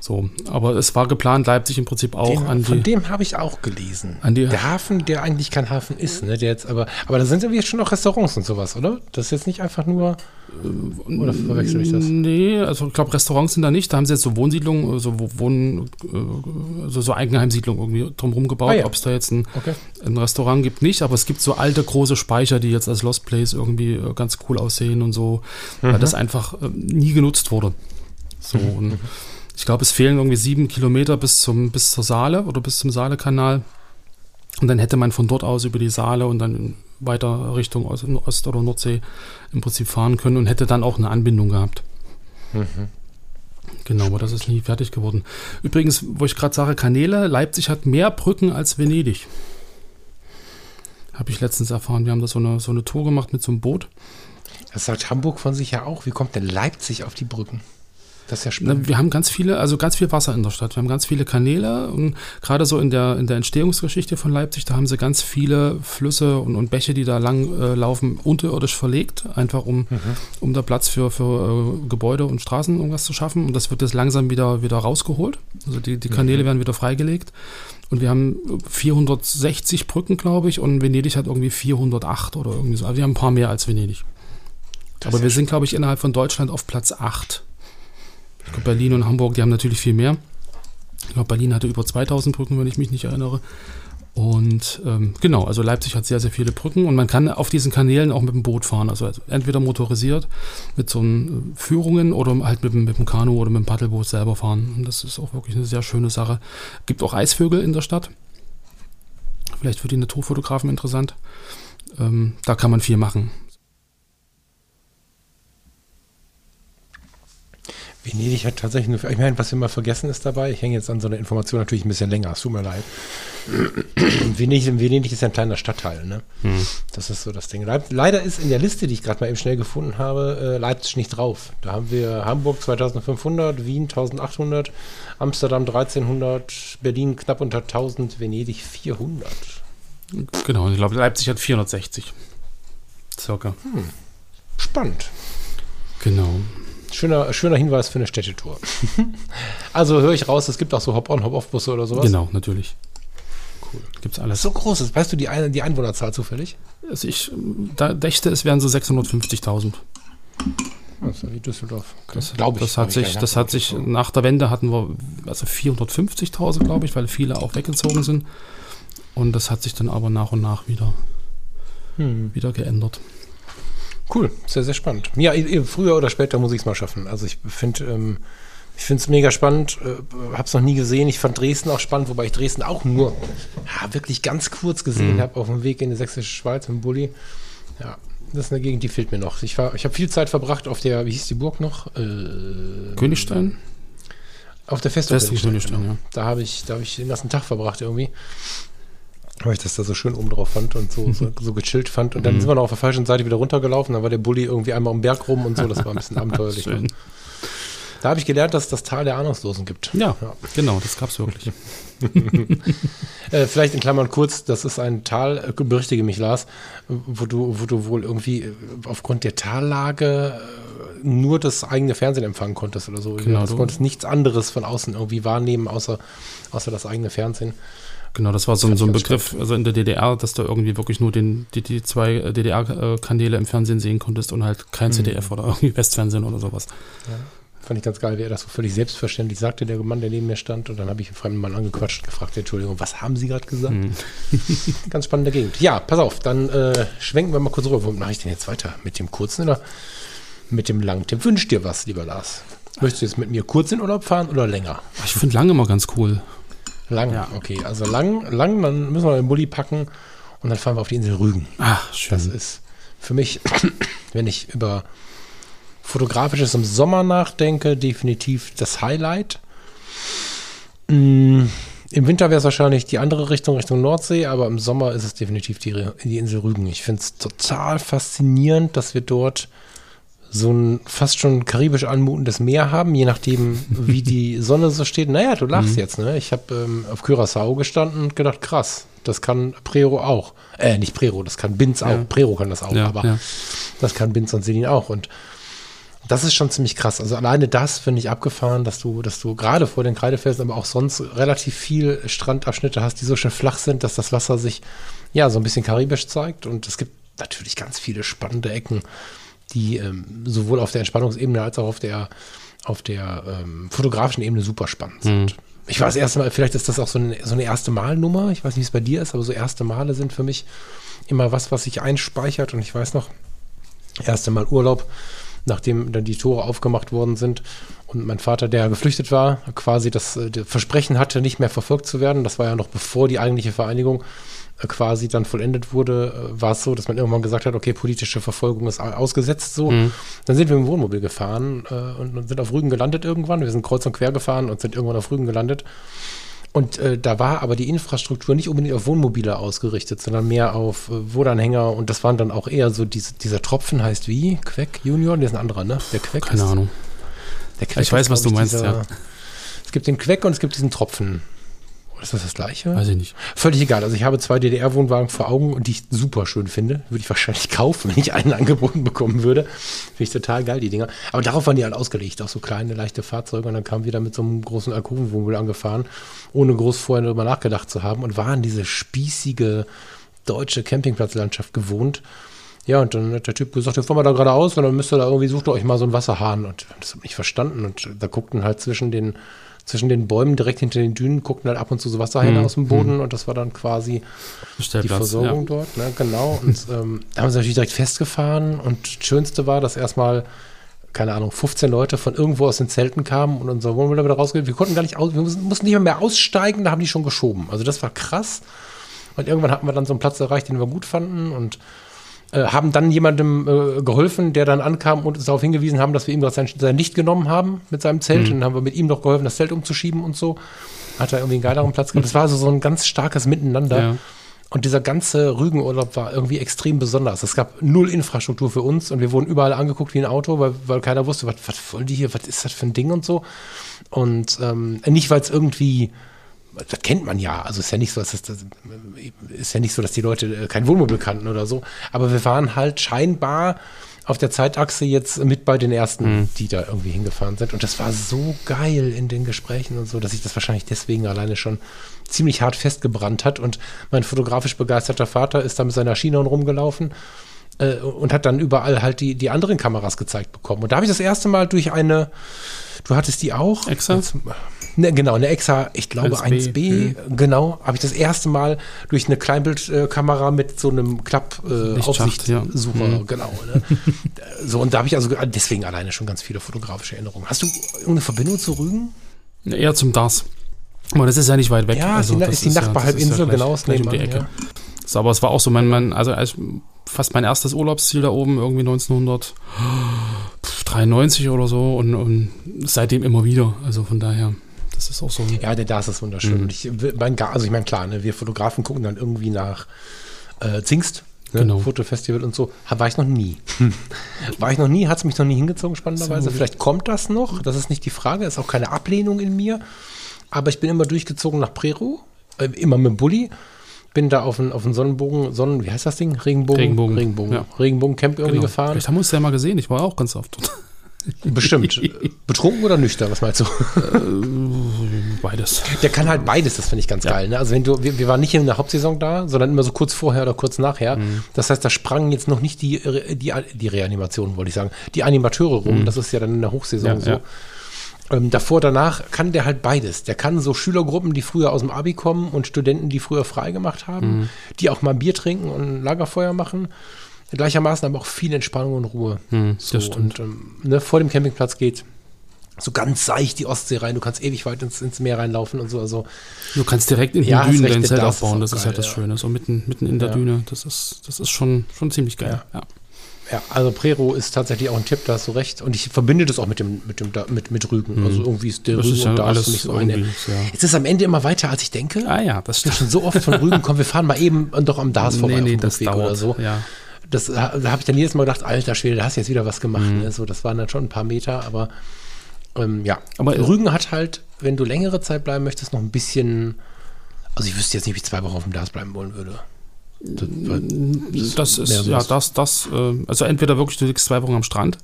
So, aber es war geplant, Leipzig im Prinzip auch den, an die. Von dem habe ich auch gelesen. An die, der Hafen, der eigentlich kein Hafen ist, ne? Der jetzt aber, aber da sind ja jetzt schon noch Restaurants und sowas, oder? Das ist jetzt nicht einfach nur. Äh, oder verwechsel ich das? Nee, also ich glaube, Restaurants sind da nicht. Da haben sie jetzt so Wohnsiedlungen, so Wohn, also so Eigenheimsiedlungen irgendwie drumherum gebaut. Ah, ja. Ob es da jetzt ein, okay. ein, Restaurant gibt, nicht, aber es gibt so alte große Speicher, die jetzt als Lost Place irgendwie äh, ganz cool aussehen und so, mhm. weil das einfach nie genutzt wurde. So mhm. und ich glaube, es fehlen irgendwie sieben Kilometer bis, zum, bis zur Saale oder bis zum Saalekanal. Und dann hätte man von dort aus über die Saale und dann weiter Richtung Ost, Ost oder Nordsee im Prinzip fahren können und hätte dann auch eine Anbindung gehabt. Mhm. Genau, aber das ist nie fertig geworden. Übrigens, wo ich gerade sage, Kanäle, Leipzig hat mehr Brücken als Venedig. Habe ich letztens erfahren. Wir haben da so eine, so eine Tour gemacht mit so einem Boot. Das sagt Hamburg von sich ja auch. Wie kommt denn Leipzig auf die Brücken? Das ist ja spannend. Wir haben ganz viele, also ganz viel Wasser in der Stadt. Wir haben ganz viele Kanäle und gerade so in der, in der Entstehungsgeschichte von Leipzig, da haben sie ganz viele Flüsse und, und Bäche, die da lang äh, laufen, unterirdisch verlegt, einfach um, mhm. um da Platz für, für äh, Gebäude und Straßen irgendwas zu schaffen. Und das wird jetzt langsam wieder, wieder rausgeholt. Also die, die Kanäle mhm. werden wieder freigelegt. Und wir haben 460 Brücken, glaube ich, und Venedig hat irgendwie 408 oder irgendwie so. Also wir haben ein paar mehr als Venedig. Das Aber wir sind, glaube ich, innerhalb von Deutschland auf Platz 8. Ich glaube, Berlin und Hamburg, die haben natürlich viel mehr. Ich glaube, Berlin hatte über 2000 Brücken, wenn ich mich nicht erinnere. Und ähm, genau, also Leipzig hat sehr, sehr viele Brücken und man kann auf diesen Kanälen auch mit dem Boot fahren. Also entweder motorisiert mit so äh, Führungen oder halt mit, mit dem Kanu oder mit dem Paddelboot selber fahren. Und das ist auch wirklich eine sehr schöne Sache. Gibt auch Eisvögel in der Stadt. Vielleicht für die Naturfotografen interessant. Ähm, da kann man viel machen. Venedig hat tatsächlich nur, ich meine, was wir mal vergessen ist dabei, ich hänge jetzt an so einer Information natürlich ein bisschen länger, es tut mir leid. Venedig, Venedig ist ja ein kleiner Stadtteil, ne? Hm. Das ist so das Ding. Leider ist in der Liste, die ich gerade mal eben schnell gefunden habe, äh, Leipzig nicht drauf. Da haben wir Hamburg 2500, Wien 1800, Amsterdam 1300, Berlin knapp unter 1000, Venedig 400. Genau, ich glaube, Leipzig hat 460. Circa. Hm. Spannend. Genau. Schöner, schöner Hinweis für eine Städtetour. also höre ich raus, es gibt auch so Hop-on, Hop-off-Busse oder sowas. Genau, natürlich. Cool. Gibt's alles. So groß ist. Weißt du die, Ein die Einwohnerzahl zufällig? Also ich da dächte, es wären so 650.000. Also wie Düsseldorf. Okay. Das, glaube ich. Das hat sich, das hat sich nach der Wende hatten wir also 450.000, glaube ich, weil viele auch weggezogen sind. Und das hat sich dann aber nach und nach wieder, hm. wieder geändert. Cool, sehr, sehr spannend. Ja, früher oder später muss ich es mal schaffen. Also ich finde ähm, ich finde es mega spannend, äh, habe es noch nie gesehen. Ich fand Dresden auch spannend, wobei ich Dresden auch nur ja, wirklich ganz kurz gesehen mhm. habe auf dem Weg in die sächsische Schweiz im Bulli. Ja, das ist eine Gegend, die fehlt mir noch. Ich, ich habe viel Zeit verbracht auf der, wie hieß die Burg noch? Äh, Königstein? Auf der Festung, Festung Königstein, genau. ja. Da habe ich, hab ich den ganzen Tag verbracht irgendwie weil ich das da so schön oben drauf fand und so, so, so gechillt fand. Und dann mhm. sind wir noch auf der falschen Seite wieder runtergelaufen. Dann war der Bulli irgendwie einmal am Berg rum und so. Das war ein bisschen abenteuerlich. Ne? Da habe ich gelernt, dass es das Tal der Ahnungslosen gibt. Ja, ja. genau, das gab es wirklich. äh, vielleicht in Klammern kurz, das ist ein Tal, äh, berichtige mich, Lars, wo du, wo du wohl irgendwie äh, aufgrund der Tallage äh, nur das eigene Fernsehen empfangen konntest oder so. Genau, du konntest nichts anderes von außen irgendwie wahrnehmen, außer, außer das eigene Fernsehen. Genau, das war so, so ein Begriff, also in der DDR, dass du irgendwie wirklich nur den, die, die zwei äh, DDR-Kanäle im Fernsehen sehen konntest und halt kein mhm. ZDF oder irgendwie Westfernsehen oder sowas. Ja. Fand ich ganz geil, wie er das so völlig selbstverständlich sagte, der Mann, der neben mir stand. Und dann habe ich einen fremden Mann angequatscht und gefragt, Entschuldigung, was haben Sie gerade gesagt? Mhm. ganz spannende Gegend. Ja, pass auf, dann äh, schwenken wir mal kurz rüber. Wo mache ich denn jetzt weiter? Mit dem kurzen oder mit dem langen Tipp? Wünsch dir was, lieber Lars. Möchtest du jetzt mit mir kurz in Urlaub fahren oder länger? Ich finde lange immer ganz cool. Lang, ja. okay. Also lang, lang, dann müssen wir den Bulli packen und dann fahren wir auf die Insel Rügen. Ach, schön. Das ist für mich, wenn ich über Fotografisches im Sommer nachdenke, definitiv das Highlight. Mm, Im Winter wäre es wahrscheinlich die andere Richtung, Richtung Nordsee, aber im Sommer ist es definitiv die, die Insel Rügen. Ich finde es total faszinierend, dass wir dort so ein fast schon karibisch anmutendes Meer haben, je nachdem, wie die Sonne so steht. Naja, du lachst mhm. jetzt, ne? Ich habe ähm, auf Curaçao gestanden und gedacht, krass, das kann Prero auch. Äh, nicht Prero, das kann Binz ja. auch. Prero kann das auch, ja, aber ja. das kann Binz und Selin auch. Und das ist schon ziemlich krass. Also alleine das finde ich abgefahren, dass du, dass du gerade vor den Kreidefelsen, aber auch sonst relativ viel Strandabschnitte hast, die so schön flach sind, dass das Wasser sich ja so ein bisschen karibisch zeigt. Und es gibt natürlich ganz viele spannende Ecken die ähm, sowohl auf der Entspannungsebene als auch auf der, auf der ähm, fotografischen Ebene super spannend sind. Mhm. Ich war das erste Mal, vielleicht ist das auch so eine, so eine erste Malnummer. Ich weiß nicht, wie es bei dir ist, aber so erste Male sind für mich immer was, was sich einspeichert. Und ich weiß noch, erste Mal Urlaub, nachdem dann die Tore aufgemacht worden sind und mein Vater, der geflüchtet war, quasi das, äh, das Versprechen hatte, nicht mehr verfolgt zu werden. Das war ja noch bevor die eigentliche Vereinigung quasi dann vollendet wurde, äh, war es so, dass man irgendwann gesagt hat, okay, politische Verfolgung ist ausgesetzt so. Mhm. Dann sind wir im Wohnmobil gefahren äh, und sind auf Rügen gelandet irgendwann. Wir sind kreuz und quer gefahren und sind irgendwann auf Rügen gelandet. Und äh, da war aber die Infrastruktur nicht unbedingt auf Wohnmobile ausgerichtet, sondern mehr auf äh, Wohnanhänger. Und das waren dann auch eher so diese, dieser Tropfen heißt wie? Queck Junior? Der ist ein anderer, ne? Der Queck. Keine ist, Ahnung. Der Queck ich weiß, was du meinst, dieser, ja. Es gibt den Queck und es gibt diesen Tropfen. Ist das das gleiche? Weiß ich nicht. Völlig egal. Also ich habe zwei DDR-Wohnwagen vor Augen und die ich super schön finde. Würde ich wahrscheinlich kaufen, wenn ich einen angeboten bekommen würde. Finde ich total geil, die Dinger. Aber darauf waren die halt ausgelegt. Auch so kleine, leichte Fahrzeuge. Und dann kam wieder mit so einem großen Alkovenwohnmobil angefahren, ohne groß vorher darüber nachgedacht zu haben. Und waren diese spießige deutsche Campingplatzlandschaft gewohnt. Ja, und dann hat der Typ gesagt, jetzt fahren wir da geradeaus und dann müsst ihr da irgendwie, sucht ihr euch mal so einen Wasserhahn. Und das habe ich verstanden. Und da guckten halt zwischen den zwischen den Bäumen direkt hinter den Dünen, guckten halt ab und zu so Wasserhähne Mhm. aus dem Boden und das war dann quasi die Versorgung ja. dort, ne, genau. Und ähm, da haben sie natürlich direkt festgefahren und das Schönste war, dass erstmal, keine Ahnung, 15 Leute von irgendwo aus den Zelten kamen und unser Wohnmobil wieder rausgeht. Wir konnten gar nicht aus, wir mussten nicht mehr, mehr aussteigen, da haben die schon geschoben. Also das war krass. Und irgendwann hatten wir dann so einen Platz erreicht, den wir gut fanden und haben dann jemandem äh, geholfen, der dann ankam und uns darauf hingewiesen haben, dass wir ihm gerade sein, sein Licht genommen haben mit seinem Zelt. Und dann haben wir mit ihm noch geholfen, das Zelt umzuschieben und so. Hat er irgendwie einen geileren Platz gehabt. Das war also so ein ganz starkes Miteinander. Ja. Und dieser ganze Rügenurlaub war irgendwie extrem besonders. Es gab null Infrastruktur für uns und wir wurden überall angeguckt wie ein Auto, weil, weil keiner wusste, was, was wollen die hier, was ist das für ein Ding und so. Und ähm, nicht, weil es irgendwie, das kennt man ja, also ist ja nicht so, dass das, das ist ja nicht so, dass die Leute äh, kein Wohnmobil kannten oder so. Aber wir waren halt scheinbar auf der Zeitachse jetzt mit bei den ersten, die da irgendwie hingefahren sind. Und das war so geil in den Gesprächen und so, dass sich das wahrscheinlich deswegen alleine schon ziemlich hart festgebrannt hat. Und mein fotografisch begeisterter Vater ist da mit seiner Chinon rumgelaufen äh, und hat dann überall halt die, die anderen Kameras gezeigt bekommen. Und da habe ich das erste Mal durch eine, du hattest die auch? Exa? Ne, genau, eine Exa, ich glaube 1B, 1B, genau, habe ich das erste Mal durch eine Kleinbildkamera mit so einem Lichtschacht, ja. Klapp-Aufsichtsucher, Mhm. genau. Ne? so, und da habe ich also deswegen alleine schon ganz viele fotografische Erinnerungen. Hast du irgendeine Verbindung zu Rügen? Eher zum DARS. Aber das ist ja nicht weit weg. Ja, ist die- das ist die ja- Nachbarhalbinsel, ist ja genau, gleich um die Ecke. Das, aber es war auch so mein, mein also als, fast mein erstes Urlaubsziel da oben, irgendwie 1993 oder so und, und seitdem immer wieder. Also von daher, das ist auch so. Ja, der Das ist wunderschön. Mhm. Und ich, mein, also ich meine, klar, ne, wir Fotografen gucken dann irgendwie nach äh, Zingst, ne, Genau. Fotofestival und so. War ich noch nie. war ich noch nie, hat es mich noch nie hingezogen, spannenderweise. Vielleicht kommt das noch, das ist nicht die Frage, ist auch keine Ablehnung in mir. Aber ich bin immer durchgezogen nach Prero, äh, immer mit dem Bulli. Bin da auf den, auf Sonnenbogen, Sonnen, wie heißt das Ding? Regenbogen? Regenbogen, Regenbogen, ja. Regenbogen-Camp irgendwie Genau. gefahren. Vielleicht haben wir uns ja mal gesehen. Ich war auch ganz oft dort. Bestimmt. Betrunken oder nüchtern, was meinst du? Beides. Der kann halt beides, das finde ich ganz Ja. geil. Ne? Also wenn du, wir, wir waren nicht in der Hauptsaison da, sondern immer so kurz vorher oder kurz nachher. Mhm. Das heißt, da sprangen jetzt noch nicht die, die, die Reanimationen, wollte ich sagen, die Animateure rum. Das ist ja dann in der Hochsaison Mhm. Ja, so. ja. Ähm, davor, danach kann der halt beides. Der kann so Schülergruppen, die früher aus dem Abi kommen und Studenten, die früher frei gemacht haben, Mhm. die auch mal Bier trinken und ein Lagerfeuer machen. Gleichermaßen aber auch viel Entspannung und Ruhe. Mhm, so, das stimmt. Und ähm, ne, vor dem Campingplatz geht so ganz seicht die Ostsee rein. Du kannst ewig weit ins, ins Meer reinlaufen und so. Also Du kannst direkt in den Ja, Dünen dein Zelt das ist aufbauen. Das ist geil, halt das ja. Schöne. So mitten, mitten in der Ja. Düne. Das ist, das ist schon, schon ziemlich geil. Ja. Ja, also Prero ist tatsächlich auch ein Tipp, da hast du recht. Und ich verbinde das auch mit dem, mit dem, mit, mit Rügen. Also irgendwie ist der Mhm. Das Rügen ist ja und da alles mich so eine. Jetzt ist am Ende immer weiter, als ich denke. Ah ja, das Ich stimmt. schon so oft von Rügen kommen, wir fahren mal eben doch am Dars vorbei Nee, nee, auf dem das Rückweg dauert. oder so. Ja. Das, da habe ich dann jedes Mal gedacht, alter Schwede, da hast du jetzt wieder was gemacht. Mhm. Ne? So, das waren dann schon ein paar Meter, aber ähm, ja. Aber- Rügen hat halt, wenn du längere Zeit bleiben möchtest, noch ein bisschen. Also ich wüsste jetzt nicht, wie ich zwei Wochen auf dem Dars bleiben wollen würde. Das, Das ist, so ja, das, das, äh, also entweder wirklich du liegst zwei Wochen am Strand,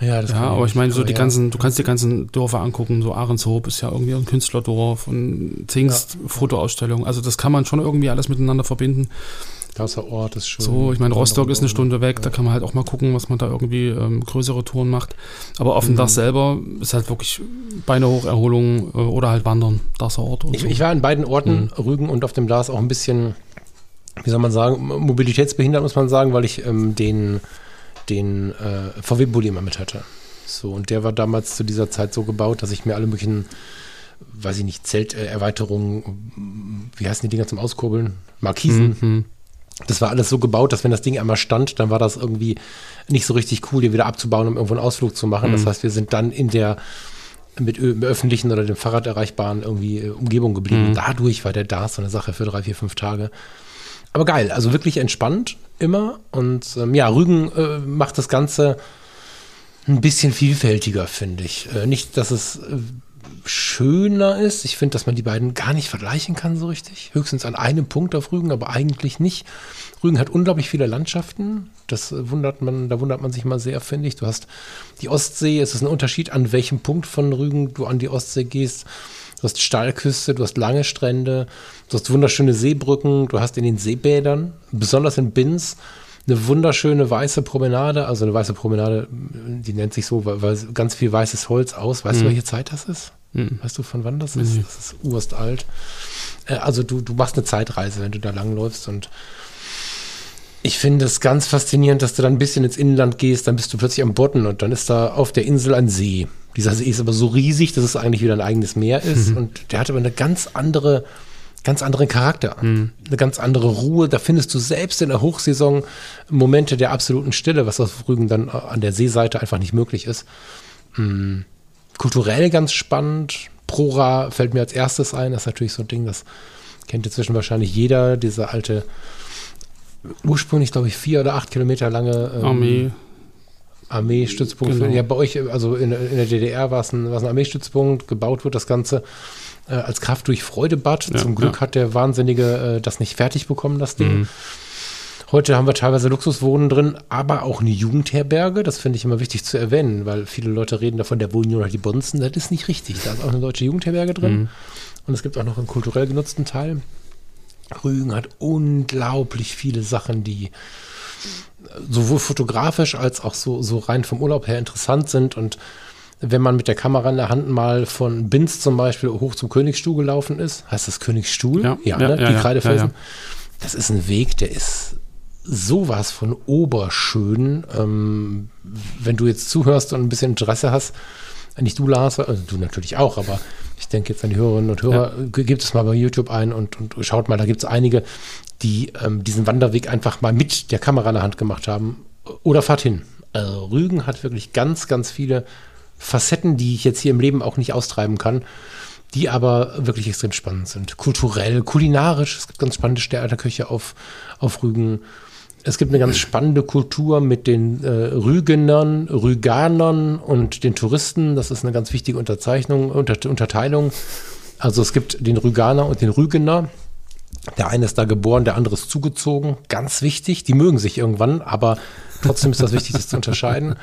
ja, das ja, kann aber ich meine, so die ja. ganzen, du kannst die ganzen Dörfer angucken, so Ahrenshoop ist ja irgendwie ein Künstlerdorf und Zingst, Fotoausstellung, also das kann man schon irgendwie alles miteinander verbinden. Darßer Ort ist schön. So, ich meine, Rostock ist eine Stunde weg, da kann man halt auch mal gucken, was man da irgendwie ähm, größere Touren macht. Aber auf dem Mhm. Dach selber ist halt wirklich Beine hoch, Erholung äh, oder halt Wandern, Darßer Ort und Ich, so. ich war an beiden Orten, Rügen und auf dem Dars, auch ein bisschen, wie soll man sagen, mobilitätsbehindert, muss man sagen, weil ich ähm, den, den äh, VW-Bulli immer mit hatte. So, und der war damals zu dieser Zeit so gebaut, dass ich mir alle möglichen, weiß ich nicht, Zelterweiterungen, wie heißen die Dinger zum Auskurbeln? Markisen. Mhm. Das war alles so gebaut, dass wenn das Ding einmal stand, dann war das irgendwie nicht so richtig cool, die wieder abzubauen, um irgendwo einen Ausflug zu machen. Mhm. Das heißt, wir sind dann in der mit öffentlichen oder dem Fahrrad erreichbaren irgendwie äh, Umgebung geblieben. Mhm. Dadurch war der da so eine Sache für drei, vier, fünf Tage. Aber geil, also wirklich entspannt immer. Und ähm, ja, Rügen äh, macht das Ganze ein bisschen vielfältiger, finde ich. Äh, nicht, dass es äh, schöner ist. Ich finde, dass man die beiden gar nicht vergleichen kann so richtig. Höchstens an einem Punkt auf Rügen, aber eigentlich nicht. Rügen hat unglaublich viele Landschaften. Das äh, wundert man, da wundert man sich mal sehr, finde ich. Du hast die Ostsee, es ist ein Unterschied, an welchem Punkt von Rügen du an die Ostsee gehst. Du hast Steilküste, du hast lange Strände, du hast wunderschöne Seebrücken, du hast in den Seebädern, besonders in Binz, eine wunderschöne weiße Promenade, also eine weiße Promenade, die nennt sich so, weil, weil ganz viel weißes Holz aus. Weißt du, welche Zeit das ist? Mhm. Weißt du, von wann das ist? Das ist urst alt. Äh, also du, du machst eine Zeitreise, wenn du da langläufst und ich finde es ganz faszinierend, dass du dann ein bisschen ins Inland gehst, dann bist du plötzlich am Bodden und dann ist da auf der Insel ein See. Dieser See ist aber so riesig, dass es eigentlich wieder ein eigenes Meer ist mhm. und der hat aber eine ganz andere, ganz anderen Charakter, mhm. eine ganz andere Ruhe. Da findest du selbst in der Hochsaison Momente der absoluten Stille, was auf Rügen dann an der Seeseite einfach nicht möglich ist. Mhm. Kulturell ganz spannend. Prora fällt mir als erstes ein. Das ist natürlich so ein Ding, das kennt inzwischen wahrscheinlich jeder. Diese alte ursprünglich, glaube ich, vier oder acht Kilometer lange ähm, Armee. Armeestützpunkt. Genau. Ja, bei euch, also in, in der DDR war es ein, ein Armeestützpunkt, gebaut wird das Ganze äh, als Kraft durch Freudebad. Ja, Zum Glück ja. hat der Wahnsinnige äh, das nicht fertig bekommen, das Ding. Mhm. Heute haben wir teilweise Luxuswohnen drin, aber auch eine Jugendherberge. Das finde ich immer wichtig zu erwähnen, weil viele Leute reden davon, der wohnen nur noch die Bonzen. Das ist nicht richtig. Da ist auch eine deutsche Jugendherberge drin. Mhm. Und es gibt auch noch einen kulturell genutzten Teil. Rügen hat unglaublich viele Sachen, die sowohl fotografisch als auch so, so rein vom Urlaub her interessant sind. Und wenn man mit der Kamera in der Hand mal von Binz zum Beispiel hoch zum Königsstuhl gelaufen ist, heißt das Königsstuhl? Ja, ja, ne? ja die ja, Kreidefelsen. Ja, das ist ein Weg, der ist sowas von oberschön. Ähm, wenn du jetzt zuhörst und ein bisschen Interesse hast, nicht du, Lars, also du natürlich auch, aber ich denke jetzt an die Hörerinnen und Hörer, ja. gebt es mal bei YouTube ein und, und schaut mal, da gibt es einige, die ähm, diesen Wanderweg einfach mal mit der Kamera in der Hand gemacht haben. Oder fahrt hin. Also Rügen hat wirklich ganz, ganz viele Facetten, die ich jetzt hier im Leben auch nicht austreiben kann, die aber wirklich extrem spannend sind. Kulturell, kulinarisch, es gibt ganz spannende Sterneköche auf, auf Rügen. Es gibt eine ganz spannende Kultur mit den äh, Rügenern, Rüganern und den Touristen. Das ist eine ganz wichtige Unterzeichnung, Unter Unterteilung. Also es gibt den Rüganer und den Rügener. Der eine ist da geboren, der andere ist zugezogen. Ganz wichtig. Die mögen sich irgendwann, aber trotzdem ist das wichtig, das zu unterscheiden.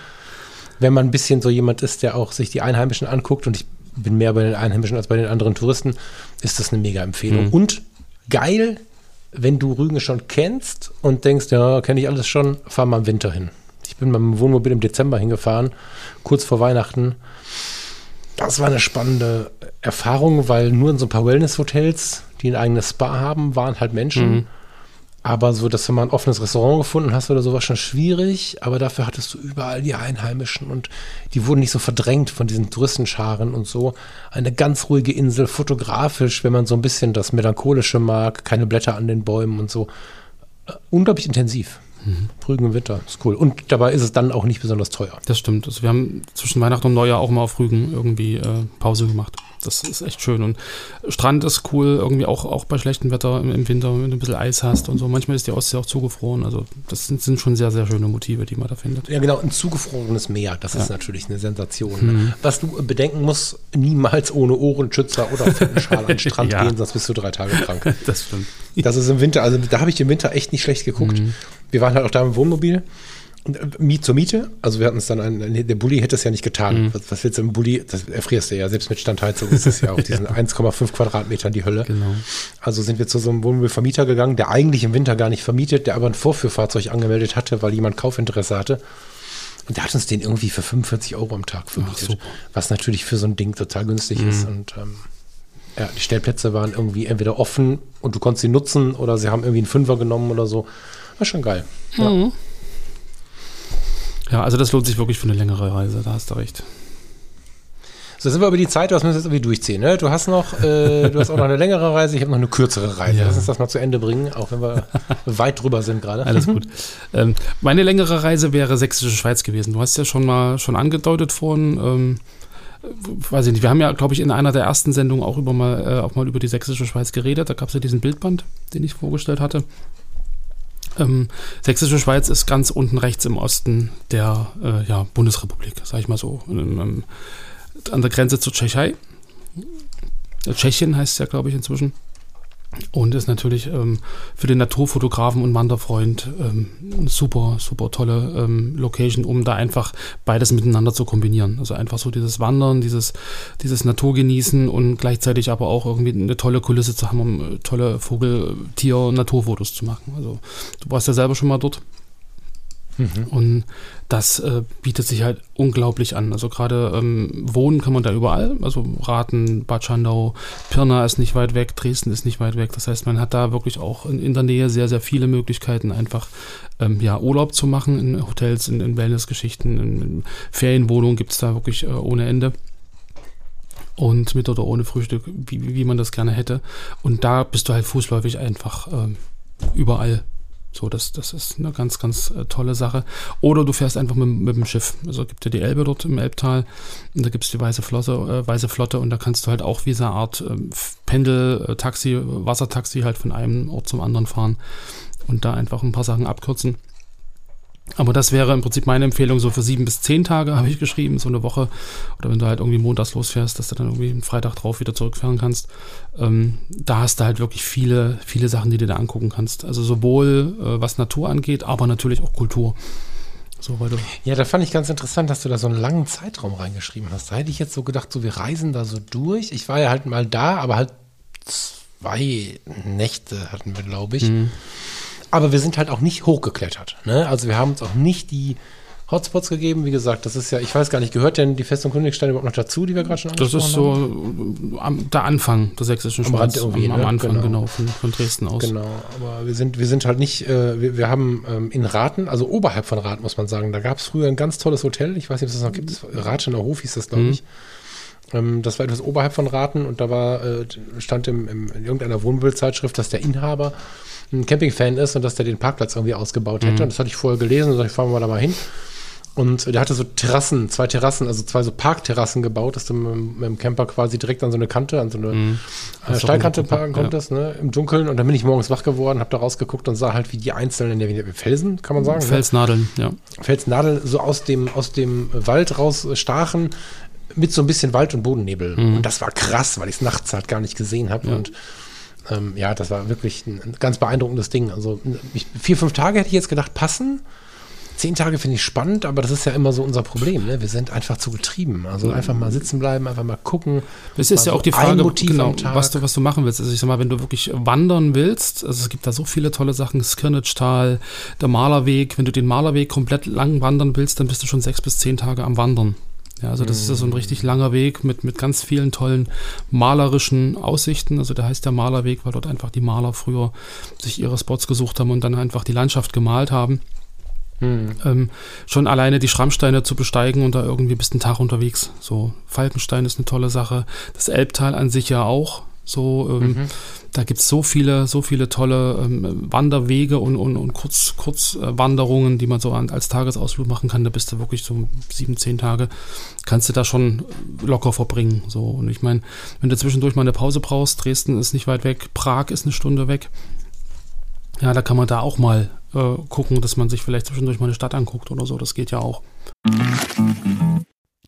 Wenn man ein bisschen so jemand ist, der auch sich die Einheimischen anguckt und ich bin mehr bei den Einheimischen als bei den anderen Touristen, ist das eine mega Empfehlung. Mhm. Und geil, wenn du Rügen schon kennst und denkst, ja, kenne ich alles schon, fahr mal im Winter hin. Ich bin mit dem Wohnmobil im Dezember hingefahren, kurz vor Weihnachten. Das war eine spannende Erfahrung, weil nur in so ein paar Wellness-Hotels, die ein eigenes Spa haben, waren halt Menschen. Mhm. Aber so, dass du mal ein offenes Restaurant gefunden hast oder so, war schon schwierig. Aber dafür hattest du überall die Einheimischen und die wurden nicht so verdrängt von diesen Touristenscharen und so. Eine ganz ruhige Insel, fotografisch, wenn man so ein bisschen das Melancholische mag, keine Blätter an den Bäumen und so. Äh, unglaublich intensiv. Mhm. Rügen im Winter, ist cool. Und dabei ist es dann auch nicht besonders teuer. Das stimmt. Also wir haben zwischen Weihnachten und Neujahr auch mal auf Rügen irgendwie äh, Pause gemacht. Das ist echt schön. Und Strand ist cool, irgendwie auch, auch bei schlechtem Wetter im, im Winter, wenn du ein bisschen Eis hast und so. Manchmal ist die Ostsee auch zugefroren. Also das sind, sind schon sehr, sehr schöne Motive, die man da findet. Ja, genau, ein zugefrorenes Meer, das ja. ist natürlich eine Sensation. Mhm. Was du bedenken musst, niemals ohne Ohrenschützer oder Fettenschal an den Strand ja. gehen, sonst bist du drei Tage krank. das stimmt. Das ist im Winter, also da habe ich im Winter echt nicht schlecht geguckt. Mhm. Wir waren halt auch da im Wohnmobil Miet zur Miete. Also wir hatten es dann ein, der Bulli hätte es ja nicht getan. Mhm. Was, was, willst du im Bulli? Das erfrierst du ja. Selbst mit Standheizung ist es ja auf diesen 1,5 Quadratmetern die Hölle. Genau. Also sind wir zu so einem Wohnmobilvermieter gegangen, der eigentlich im Winter gar nicht vermietet, der aber ein Vorführfahrzeug angemeldet hatte, weil jemand Kaufinteresse hatte. Und der hat uns den irgendwie für 45 Euro am Tag vermietet. Ach, was natürlich für so ein Ding total günstig mhm. ist. Und ähm, ja, die Stellplätze waren irgendwie entweder offen und du konntest sie nutzen oder sie haben irgendwie einen Fünfer genommen oder so. War schon geil. Ja. Mhm. Ja, also das lohnt sich wirklich für eine längere Reise, da hast du recht. So, sind wir über die Zeit, das müssen wir jetzt irgendwie durchziehen. Ne? Du hast noch, äh, du hast auch noch eine längere Reise, ich habe noch eine kürzere Reise. Ja. Lass uns das mal zu Ende bringen, auch wenn wir weit drüber sind gerade. Alles gut. Ähm, meine längere Reise wäre Sächsische Schweiz gewesen. Du hast ja schon mal schon angedeutet vorhin. Ähm, weiß ich nicht, wir haben ja, glaube ich, in einer der ersten Sendungen auch, über mal, äh, auch mal über die Sächsische Schweiz geredet. Da gab es ja diesen Bildband, den ich vorgestellt hatte. Ähm, Sächsische Schweiz ist ganz unten rechts im Osten der äh, ja, Bundesrepublik, sag ich mal so. Ähm, an der Grenze zur Tschechei. Tschechien heißt es ja, glaube ich, inzwischen. Und ist natürlich ähm, für den Naturfotografen und Wanderfreund ähm, eine super, super tolle ähm, Location, um da einfach beides miteinander zu kombinieren. Also einfach so dieses Wandern, dieses, dieses Naturgenießen und gleichzeitig aber auch irgendwie eine tolle Kulisse zu haben, um äh, tolle Vogel-, Tier-, Naturfotos zu machen. Also du warst ja selber schon mal dort. Mhm. Und das äh, bietet sich halt unglaublich an. Also gerade ähm, wohnen kann man da überall. Also Raten, Bad Schandau, Pirna ist nicht weit weg, Dresden ist nicht weit weg. Das heißt, man hat da wirklich auch in, in der Nähe sehr, sehr viele Möglichkeiten, einfach ähm, ja, Urlaub zu machen in Hotels, in, in Wellnessgeschichten, in, in Ferienwohnungen gibt es da wirklich äh, ohne Ende und mit oder ohne Frühstück, wie, wie man das gerne hätte. Und da bist du halt fußläufig einfach äh, überall so, das, das ist eine ganz, ganz äh, tolle Sache. Oder du fährst einfach mit, mit dem Schiff. Also gibt ja die Elbe dort im Elbtal und da gibt es die Weiße Flotte, äh, Weiße Flotte und da kannst du halt auch wie so eine Art äh, Pendel, äh, Taxi, Wassertaxi halt von einem Ort zum anderen fahren und da einfach ein paar Sachen abkürzen. Aber das wäre im Prinzip meine Empfehlung, so für sieben bis zehn Tage habe ich geschrieben, so eine Woche. Oder wenn du halt irgendwie montags losfährst, dass du dann irgendwie einen Freitag drauf wieder zurückfahren kannst. Ähm, da hast du halt wirklich viele, viele Sachen, die du da angucken kannst. Also sowohl äh, was Natur angeht, aber natürlich auch Kultur. So, ja, da fand ich ganz interessant, dass du da so einen langen Zeitraum reingeschrieben hast. Da hätte ich jetzt so gedacht, so wir reisen da so durch. Ich war ja halt mal da, aber halt zwei Nächte hatten wir, glaube ich. Mhm. Aber wir sind halt auch nicht hochgeklettert. Ne? Also wir haben uns auch nicht die Hotspots gegeben. Wie gesagt, das ist ja, ich weiß gar nicht, gehört denn die Festung Königstein überhaupt noch dazu, die wir gerade schon angesprochen haben? Das ist so am, der Anfang der sächsischen am Schweiz. Am, am, Anfang, genau, genau von, von, Dresden aus. Genau, aber wir sind, wir sind halt nicht, äh, wir, wir, haben ähm, in Raten, also oberhalb von Raten muss man sagen, da gab es früher ein ganz tolles Hotel, ich weiß nicht, ob es das noch gibt, Ratener Hof hieß das, glaube mhm. ich. Ähm, das war etwas oberhalb von Raten und da war, äh, stand im, im, in irgendeiner Wohnbildzeitschrift, dass der Inhaber ein Camping-Fan ist und dass der den Parkplatz irgendwie ausgebaut hätte. Mhm. Und das hatte ich vorher gelesen und ich, fahren wir da mal hin. Und der hatte so Terrassen, zwei Terrassen, also zwei so Parkterrassen gebaut, dass du mit, mit dem Camper quasi direkt an so eine Kante, an so eine mhm. Äh, Steilkante parken konntest, ja. ne, im Dunkeln. Und dann bin ich morgens wach geworden, hab da rausgeguckt und sah halt, wie die einzelnen, wie Felsen, kann man sagen. Ne? Felsnadeln, ne? ja. Felsnadeln so aus dem, aus dem Wald rausstachen mit so ein bisschen Wald- und Bodennebel. Mhm. Und das war krass, weil ich es nachts halt gar nicht gesehen habe. Ja. Und ähm, ja, das war wirklich ein, ein, ganz beeindruckendes Ding. Also ich, vier, fünf Tage hätte ich jetzt gedacht, passen. Zehn Tage finde ich spannend, aber das ist ja immer so unser Problem. Ne? Wir sind einfach zu getrieben. Also einfach mal sitzen bleiben, einfach mal gucken. Das ist ja so auch die Frage, genau, was, du, was du machen willst. Also ich sag mal, wenn du wirklich wandern willst, also es gibt da so viele tolle Sachen, Skirnitschtal, der Malerweg. Wenn du den Malerweg komplett lang wandern willst, dann bist du schon sechs bis zehn Tage am Wandern. Ja, also das ist so ein richtig langer Weg mit, mit ganz vielen tollen malerischen Aussichten. Also der heißt der Malerweg, weil dort einfach die Maler früher sich ihre Spots gesucht haben und dann einfach die Landschaft gemalt haben. Mhm. Ähm, schon alleine die Schrammsteine zu besteigen und da irgendwie bis einen Tag unterwegs. So, Falkenstein ist eine tolle Sache. Das Elbtal an sich ja auch. So, ähm, mhm. da gibt es so viele, so viele tolle ähm, Wanderwege und, und, und Kurz, Kurzwanderungen, die man so an, als Tagesausflug machen kann. Da bist du wirklich so sieben, zehn Tage, kannst du da schon locker verbringen. So, und ich meine, wenn du zwischendurch mal eine Pause brauchst, Dresden ist nicht weit weg, Prag ist eine Stunde weg. Ja, da kann man da auch mal äh, gucken, dass man sich vielleicht zwischendurch mal eine Stadt anguckt oder so. Das geht ja auch.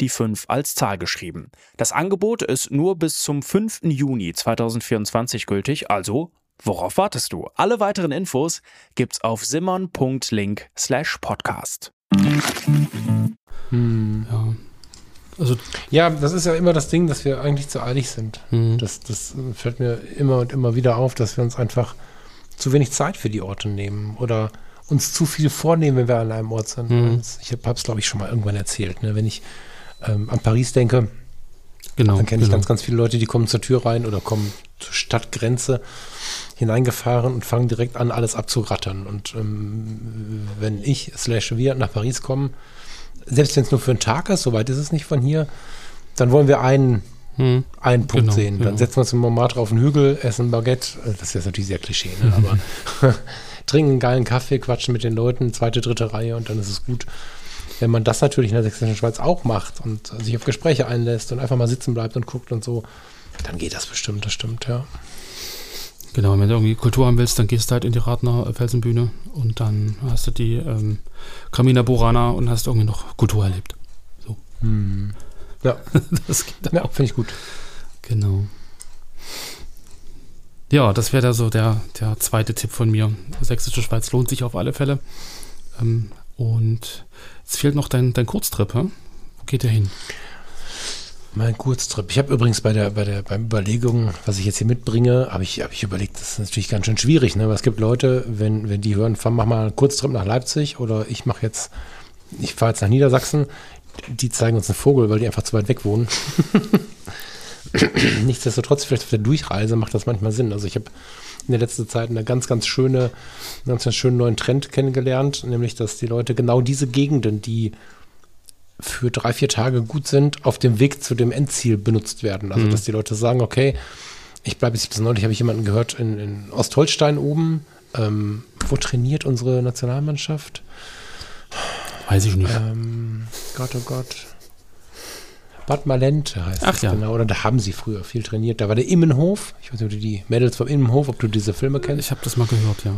die 5 als Zahl geschrieben. Das Angebot ist nur bis zum 5. Juni 2024 gültig, also worauf wartest du? Alle weiteren Infos gibt's auf simmern.link slash podcast. Hm. Ja. Also, ja, das ist ja immer das Ding, dass wir eigentlich zu eilig sind. Mhm. Das, das fällt mir immer und immer wieder auf, dass wir uns einfach zu wenig Zeit für die Orte nehmen oder uns zu viel vornehmen, wenn wir an einem Ort sind. Mhm. Ich habe es, glaube ich, schon mal irgendwann erzählt. Ne? Wenn ich ähm, an Paris denke, genau, dann kenne ich genau. ganz, ganz viele Leute, die kommen zur Tür rein oder kommen zur Stadtgrenze hineingefahren und fangen direkt an, alles abzurattern. Und ähm, wenn ich slash wir nach Paris kommen, selbst wenn es nur für einen Tag ist, soweit ist es nicht von hier, dann wollen wir einen hm. einen Punkt genau, sehen. Dann genau. setzen wir uns in Montmartre auf den Hügel, essen Baguette. Äh, das ist jetzt natürlich sehr Klischee, ne? aber trinken einen geilen Kaffee, quatschen mit den Leuten, zweite, dritte Reihe und dann ist es gut. Wenn man das natürlich in der sächsischen Schweiz auch macht und sich auf Gespräche einlässt und einfach mal sitzen bleibt und guckt und so, dann geht das bestimmt, das stimmt, ja. Genau, wenn du irgendwie Kultur haben willst, dann gehst du halt in die Ratner Felsenbühne und dann hast du die ähm, Kamina Burana und hast irgendwie noch Kultur erlebt. So. Hm. Ja, das geht ja, finde ich gut. Genau. Ja, das wäre da so der, der zweite Tipp von mir. Sächsische Schweiz lohnt sich auf alle Fälle. Ähm, und jetzt fehlt noch dein, dein Kurztrip. Hä? Wo geht der hin? Mein Kurztrip. Ich habe übrigens bei der, bei der, beim Überlegungen, was ich jetzt hier mitbringe, habe ich, hab ich überlegt, das ist natürlich ganz schön schwierig, ne? Weil es gibt Leute, wenn, wenn die hören, mach mal einen Kurztrip nach Leipzig oder ich mache jetzt, ich fahre jetzt nach Niedersachsen, die zeigen uns einen Vogel, weil die einfach zu weit weg wohnen. Nichtsdestotrotz, vielleicht auf der Durchreise macht das manchmal Sinn. Also ich habe in der letzten Zeit eine ganz, ganz schöne, ganz, ganz schönen neuen Trend kennengelernt, nämlich, dass die Leute genau diese Gegenden, die für drei, vier Tage gut sind, auf dem Weg zu dem Endziel benutzt werden. Also, mhm. dass die Leute sagen, okay, ich bleibe jetzt, neulich habe ich jemanden gehört in, in Ostholstein oben, ähm, wo trainiert unsere Nationalmannschaft? Weiß ich nicht. Ähm, Gott, oh Gott. Bad Malente heißt Ach, das ja. genau. Oder da haben sie früher viel trainiert. Da war der Immenhof. Ich weiß nicht, ob du die Mädels vom Immenhof, ob du diese Filme kennst. Ich habe das mal gehört, ja.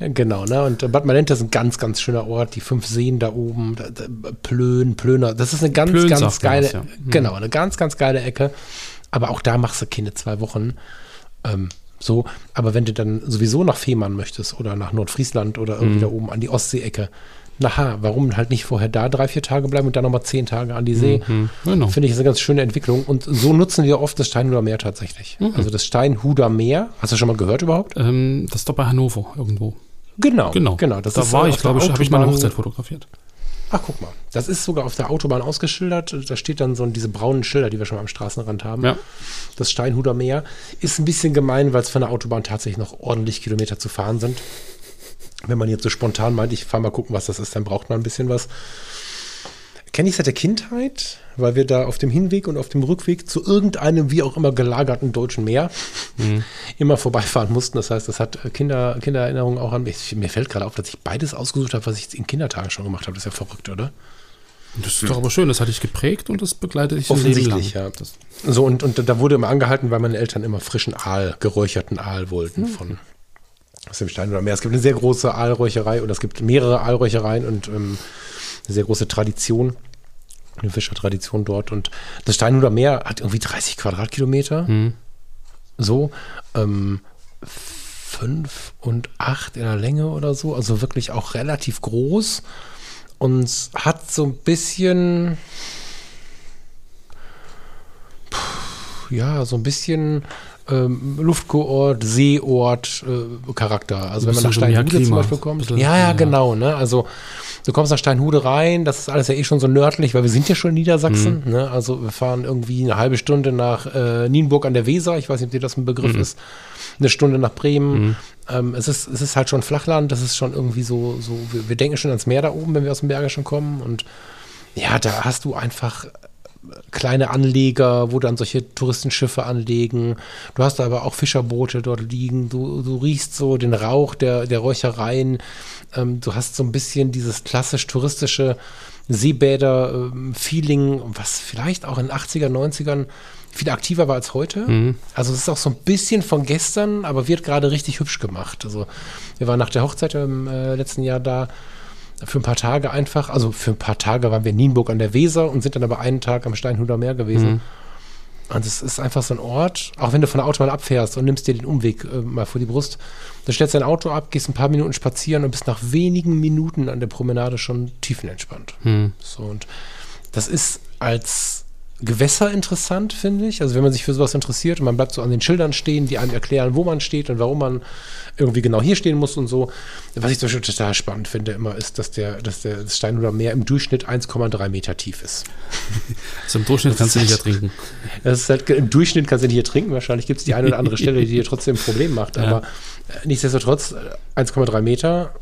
Genau, ne? Und Bad Malente ist ein ganz, ganz schöner Ort. Die fünf Seen da oben, da, da, Plön, Plöner. Das ist eine ganz, Plön ganz geile, ja. Mhm. genau, eine ganz, ganz geile Ecke. Aber auch da machst du keine zwei Wochen. Ähm, so, aber wenn du dann sowieso nach Fehmarn möchtest oder nach Nordfriesland oder irgendwie mhm. da oben an die Ostsee-Ecke, naha, warum halt nicht vorher da drei, vier Tage bleiben und dann nochmal zehn Tage an die See? Mhm. Genau. Finde ich, ist eine ganz schöne Entwicklung. Und so nutzen wir oft das Steinhuder Meer tatsächlich. Mhm. Also das Steinhuder Meer, hast du schon mal gehört überhaupt? Ähm, das ist doch bei Hannover irgendwo. Genau, genau. genau das da war ich, glaube ich, habe ich meine Hochzeit fotografiert. Ach, guck mal. Das ist sogar auf der Autobahn ausgeschildert. Da steht dann so diese braunen Schilder, die wir schon am Straßenrand haben. Ja. Das Steinhuder Meer ist ein bisschen gemein, weil es von der Autobahn tatsächlich noch ordentlich Kilometer zu fahren sind. Wenn man jetzt so spontan meint, ich fahre mal gucken, was das ist, dann braucht man ein bisschen was. Kenne ich seit der Kindheit, weil wir da auf dem Hinweg und auf dem Rückweg zu irgendeinem wie auch immer gelagerten deutschen Meer mhm. immer vorbeifahren mussten. Das heißt, das hat Kinder, Kindererinnerungen auch an mich. Mir fällt gerade auf, dass ich beides ausgesucht habe, was ich in Kindertagen schon gemacht habe. Das ist ja verrückt, oder? Das ist doch aber schön, das hatte ich geprägt und das begleitet dich Offensichtlich, ja. Das so, und, und da wurde immer angehalten, weil meine Eltern immer frischen Aal, geräucherten Aal wollten mhm. von aus dem Stein oder Meer. Es gibt eine sehr große Aalräucherei oder es gibt mehrere Aalräuchereien und ähm, eine sehr große Tradition, eine Fischertradition dort. Und das Steinhuder Meer hat irgendwie 30 Quadratkilometer. Mhm. So. Ähm, fünf und acht in der Länge oder so. Also wirklich auch relativ groß. Und hat so ein bisschen. Ja, so ein bisschen ähm, Luftkurort, Seeort, äh, Charakter. Also wenn man nach Steinhude zum Beispiel kommt. Ja, ja, ja, genau. Ne? Also du kommst nach Steinhude rein, das ist alles ja eh schon so nördlich, weil wir sind ja schon in Niedersachsen. Mhm. Ne? Also wir fahren irgendwie eine halbe Stunde nach äh, Nienburg an der Weser. Ich weiß nicht, ob dir das ein Begriff mhm. ist. Eine Stunde nach Bremen. Mhm. Ähm, es, ist, es ist halt schon Flachland, das ist schon irgendwie so, so wir, wir denken schon ans Meer da oben, wenn wir aus dem Bergischen kommen. Und ja, da hast du einfach kleine Anleger, wo dann solche Touristenschiffe anlegen. Du hast aber auch Fischerboote dort liegen. Du, du riechst so den Rauch der, der Räuchereien. Ähm, du hast so ein bisschen dieses klassisch touristische Seebäder-Feeling, was vielleicht auch in den 80er, 90ern viel aktiver war als heute. Mhm. Also es ist auch so ein bisschen von gestern, aber wird gerade richtig hübsch gemacht. Also wir waren nach der Hochzeit im äh, letzten Jahr da für ein paar Tage einfach, also für ein paar Tage waren wir in Nienburg an der Weser und sind dann aber einen Tag am Steinhuder Meer gewesen. Mhm. Und es ist einfach so ein Ort, auch wenn du von der Autobahn abfährst und nimmst dir den Umweg äh, mal vor die Brust, dann stellst du dein Auto ab, gehst ein paar Minuten spazieren und bist nach wenigen Minuten an der Promenade schon tiefenentspannt. Mhm. So, und das ist als Gewässer interessant, finde ich. Also wenn man sich für sowas interessiert und man bleibt so an den Schildern stehen, die einem erklären, wo man steht und warum man irgendwie genau hier stehen muss und so. Was ich zum Beispiel total spannend finde immer, ist, dass der, dass der das Steinhuder Meer im Durchschnitt 1,3 Meter tief ist. Also im Durchschnitt kannst du nicht ertrinken. Das ist halt, Im Durchschnitt kannst du nicht ertrinken. Wahrscheinlich gibt es die eine oder andere Stelle, die dir trotzdem ein Problem macht. Aber ja. Äh, nichtsdestotrotz 1,3 äh, Meter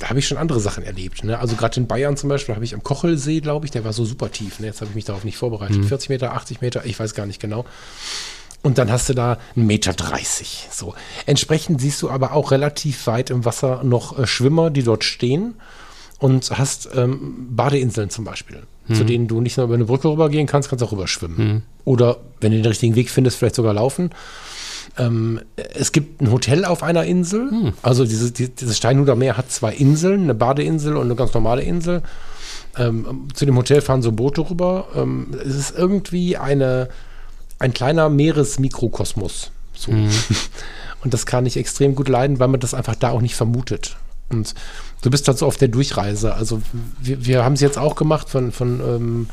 da habe ich schon andere Sachen erlebt. Ne? Also gerade in Bayern zum Beispiel habe ich am Kochelsee, glaube ich, der war so super tief. Ne? Jetzt habe ich mich darauf nicht vorbereitet. Mhm. 40 Meter, 80 Meter, ich weiß gar nicht genau. Und dann hast du da einen Meter 30. So. Entsprechend siehst du aber auch relativ weit im Wasser noch äh, Schwimmer, die dort stehen und hast ähm, Badeinseln zum Beispiel, hm. zu denen du nicht nur über eine Brücke rübergehen kannst, kannst auch rüberschwimmen. Hm. Oder wenn du den richtigen Weg findest, vielleicht sogar laufen. Ähm, es gibt ein Hotel auf einer Insel. Hm. Also diese, die, dieses Steinhuder Meer hat zwei Inseln, eine Badeinsel und eine ganz normale Insel. Ähm, zu dem Hotel fahren so Boote rüber. Ähm, es ist irgendwie eine, ein kleiner Meeresmikrokosmos. So. Mhm. Und das kann ich extrem gut leiden, weil man das einfach da auch nicht vermutet. Und du bist halt so auf der Durchreise. Also wir, wir haben es jetzt auch gemacht von, von, ähm,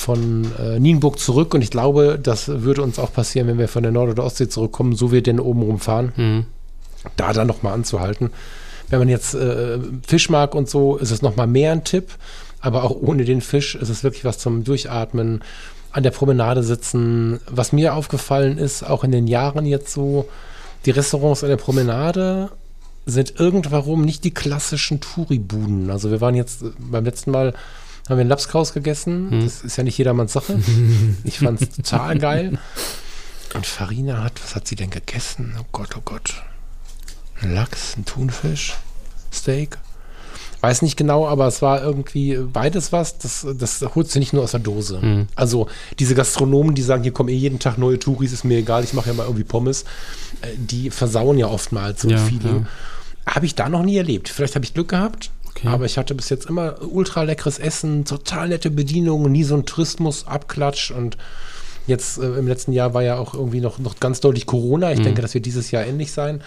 von äh, Nienburg zurück und ich glaube, das würde uns auch passieren, wenn wir von der Nord- oder Ostsee zurückkommen, so wir denn oben rumfahren, mhm. da dann nochmal anzuhalten. Wenn man jetzt äh, Fisch mag und so, ist es nochmal mehr ein Tipp. Aber auch ohne den Fisch ist es wirklich was zum Durchatmen, an der Promenade sitzen. Was mir aufgefallen ist, auch in den Jahren jetzt so, die Restaurants an der Promenade sind irgendwann nicht die klassischen Touri-Buden. Also wir waren jetzt äh, beim letzten Mal haben wir einen Lapskaus gegessen. Hm. Das ist ja nicht jedermanns Sache. Ich fand es total geil. Und Farina hat, was hat sie denn gegessen? Oh Gott, oh Gott. Ein Lachs, ein Thunfisch, Steak. Weiß nicht genau, aber es war irgendwie beides was. Das, das holst du nicht nur aus der Dose. Mhm. Also diese Gastronomen, die sagen, hier kommen eh jeden Tag neue Touris, ist mir egal, ich mache ja mal irgendwie Pommes. Äh, die versauen ja oftmals so ja, Feeling. Ja. Habe ich da noch nie erlebt. Vielleicht habe ich Glück gehabt. Okay. Aber ich hatte bis jetzt immer ultra leckeres Essen, total nette Bedienungen, nie so ein Tourismus, Abklatsch und Jetzt äh, im letzten Jahr war ja auch irgendwie noch, noch ganz deutlich Corona. Ich mhm. denke, das wird dieses Jahr ähnlich sein.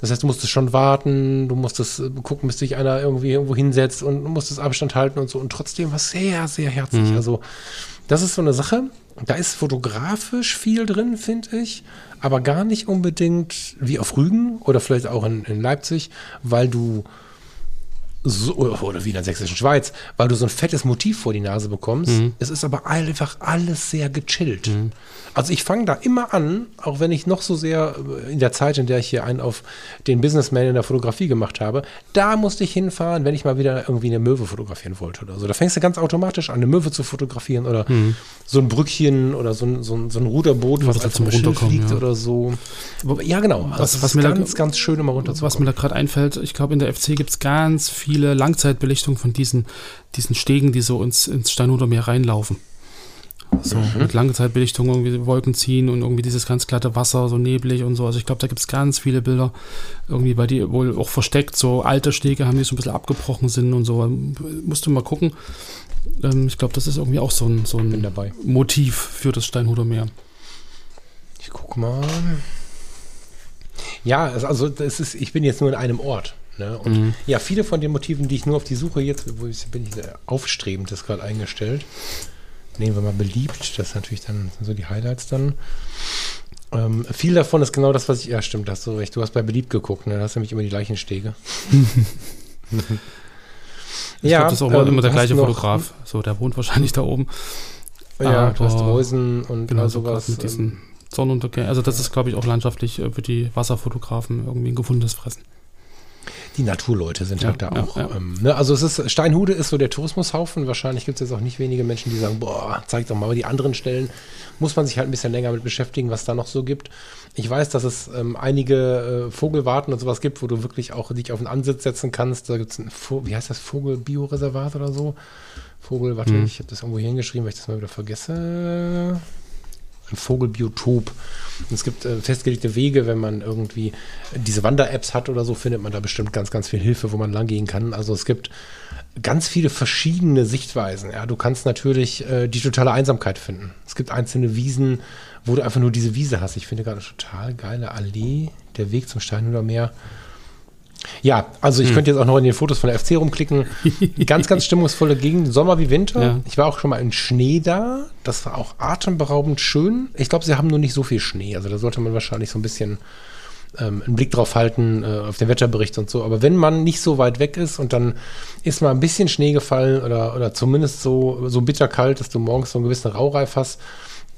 Das heißt, du musstest schon warten, du musstest äh, gucken, bis sich einer irgendwie irgendwo hinsetzt und musstest Abstand halten und so. Und trotzdem war es sehr, sehr herzlich. Mhm. Also, das ist so eine Sache. Da ist fotografisch viel drin, finde ich, aber gar nicht unbedingt wie auf Rügen oder vielleicht auch in, in Leipzig, weil du so, oder wie in der sächsischen Schweiz, weil du so ein fettes Motiv vor die Nase bekommst. Mhm. Es ist aber einfach alles sehr gechillt. Mhm. Also ich fange da immer an, auch wenn ich noch so sehr äh, in der Zeit, in der ich hier einen auf den Businessman in der Fotografie gemacht habe, da musste ich hinfahren, wenn ich mal wieder irgendwie eine Möwe fotografieren wollte oder so. Da fängst du ganz automatisch an, eine Möwe zu fotografieren oder mhm. so ein Brückchen oder so ein, so ein, so ein Ruderboot, was als zum Schiff fliegt ja. oder so. Ja, genau. Also was, was mir ganz, da, ganz schön immer runterzukommen. Was mir da gerade einfällt, ich glaube, in der FC gibt es ganz viele Langzeitbelichtungen von diesen, diesen Stegen, die so ins, ins Steinhuder Meer reinlaufen. So mhm. mit Langzeitbelichtung irgendwie Wolken ziehen und irgendwie dieses ganz glatte Wasser, so neblig und so. Also ich glaube, da gibt es ganz viele Bilder, irgendwie, weil die wohl auch versteckt, so alte Stege haben, die so ein bisschen abgebrochen sind und so. Musst du mal gucken. Ähm, ich glaube, das ist irgendwie auch so ein, so ein Motiv für das Steinhuder Meer. Ich guck mal. Ja, also das ist, ich bin jetzt nur in einem Ort. Ne? Und mhm. ja, viele von den Motiven, die ich nur auf die Suche jetzt, wo ich bin ich aufstrebend das gerade eingestellt nehmen wir mal beliebt, das ist natürlich dann so die Highlights dann. Ähm, viel davon ist genau das, was ich, ja stimmt, hast du recht, du hast bei beliebt geguckt, ne? da hast nämlich immer die gleichen Stege. ich ja, glaub, das ist auch ähm, immer der gleiche Fotograf, so, der wohnt wahrscheinlich da oben. Ja, Aber, du hast Reusen und genau, sowas. Mit diesen ähm, Sonnenuntergängen, also das ist, glaube ich, auch landschaftlich äh, für die Wasserfotografen irgendwie ein gefundenes Fressen die Naturleute sind ja, halt da auch. Ja, ja. Ähm, ne? Also es ist, Steinhude ist so der Tourismushaufen. Wahrscheinlich gibt es jetzt auch nicht wenige Menschen, die sagen, boah, zeig doch mal, aber die anderen Stellen muss man sich halt ein bisschen länger mit beschäftigen, was da noch so gibt. Ich weiß, dass es ähm, einige äh, Vogelwarten und sowas gibt, wo du wirklich auch dich auf einen Ansitz setzen kannst. Da gibt es ein, wie heißt das, Vogelbioreservat oder so? Vogel, warte, mhm. ich habe das irgendwo hier hingeschrieben, weil ich das mal wieder vergesse ein Vogelbiotop. Und es gibt äh, festgelegte Wege, wenn man irgendwie diese Wander-Apps hat oder so, findet man da bestimmt ganz, ganz viel Hilfe, wo man langgehen kann. Also es gibt ganz viele verschiedene Sichtweisen. Ja, du kannst natürlich äh, die totale Einsamkeit finden. Es gibt einzelne Wiesen, wo du einfach nur diese Wiese hast. Ich finde gerade eine total geile Allee, der Weg zum Steinhuder Meer. Ja, also ich hm. könnte jetzt auch noch in den Fotos von der FC rumklicken. Ganz, ganz stimmungsvolle Gegend, Sommer wie Winter. Ja. Ich war auch schon mal in Schnee da. Das war auch atemberaubend schön. Ich glaube, sie haben nur nicht so viel Schnee. Also da sollte man wahrscheinlich so ein bisschen ähm, einen Blick drauf halten, äh, auf den Wetterbericht und so. Aber wenn man nicht so weit weg ist und dann ist mal ein bisschen Schnee gefallen oder, oder zumindest so, so bitterkalt, dass du morgens so einen gewissen Raureif hast,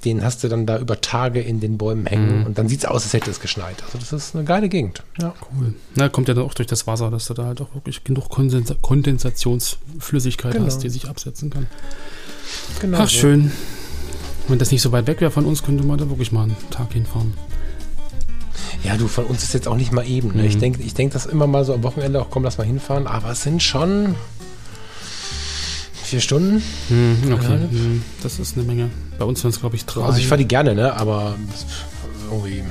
den hast du dann da über Tage in den Bäumen hängen Mhm. und dann sieht es aus, als hätte es geschneit. Also das ist eine geile Gegend. Ja. Cool. Na, kommt ja dann auch durch das Wasser, dass du da halt auch wirklich genug Kondensa Kondensationsflüssigkeit Genau. hast, die sich absetzen kann. Genau. Ach, schön. Wenn das nicht so weit weg wäre von uns, könnte man da wirklich mal einen Tag hinfahren. Ja, du, von uns ist jetzt auch nicht mal eben. Ne? Ich Mhm. denke ich denk das immer mal so am Wochenende, auch komm, lass mal hinfahren. Aber es sind schon vier Stunden. Hm, okay. Ja. Hm, das ist eine Menge. Bei uns waren es, glaube ich, drei. Also ich fahre die gerne, ne? aber irgendwie,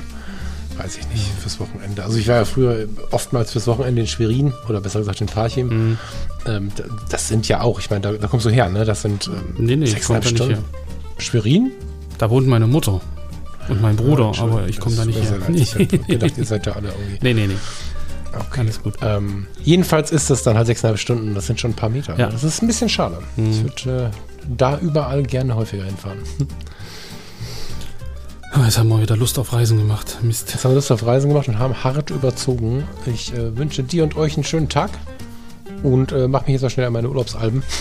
weiß ich nicht, fürs Wochenende. Also ich war ja früher oftmals fürs Wochenende in Schwerin oder besser gesagt in Parchim. Hm. Ähm, das sind ja auch, ich meine, da, da kommst du her, ne? Das sind ähm, Nee, nee, sechseinhalb nicht Stunden. her. Schwerin? Da wohnt meine Mutter und mein Bruder, Entschuldigung, aber ich komme da nicht her. leid. Ich gedacht, ihr seid ja alle irgendwie. Nee, nee, nee. Okay. Alles gut. Ähm, jedenfalls ist das dann halt sechseinhalb Stunden, das sind schon ein paar Meter. Ja. Das ist ein bisschen schade. Mhm. Ich würde äh, da überall gerne häufiger hinfahren. Ah, Jetzt haben wir wieder Lust auf Reisen gemacht. Mist. Jetzt haben wir Lust auf Reisen gemacht und haben hart überzogen. Ich äh, wünsche dir und euch einen schönen Tag und äh, mach mich jetzt mal schnell an meine Urlaubsalben.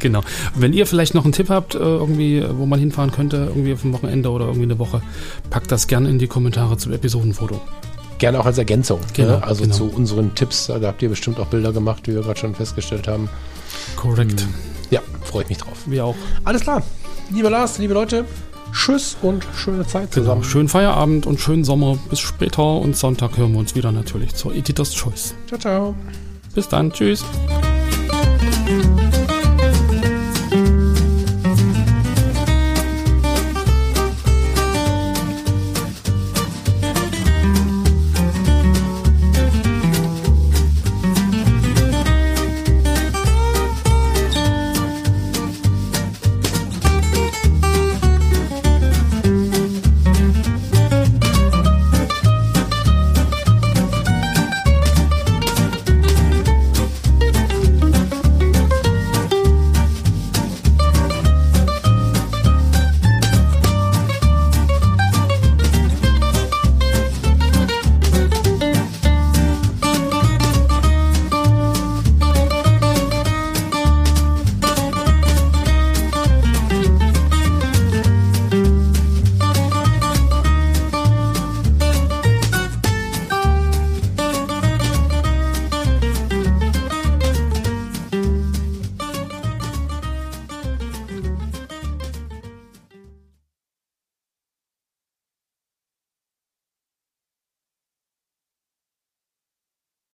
Genau. Wenn ihr vielleicht noch einen Tipp habt, äh, irgendwie, äh, wo man hinfahren könnte, irgendwie auf dem Wochenende oder irgendwie eine Woche, packt das gerne in die Kommentare zum Episodenfoto. Gerne auch als Ergänzung. Genau, ne? Also genau. zu unseren Tipps, da habt ihr bestimmt auch Bilder gemacht, wie wir gerade schon festgestellt haben. Korrekt. Ja, freue ich mich drauf. Wir auch. Alles klar. Lieber Lars, liebe Leute, Tschüss und schöne Zeit Genau. zusammen. Schönen Feierabend und schönen Sommer. Bis später und Sonntag hören wir uns wieder natürlich zur Editor's Choice. Ciao, ciao. Bis dann. Tschüss.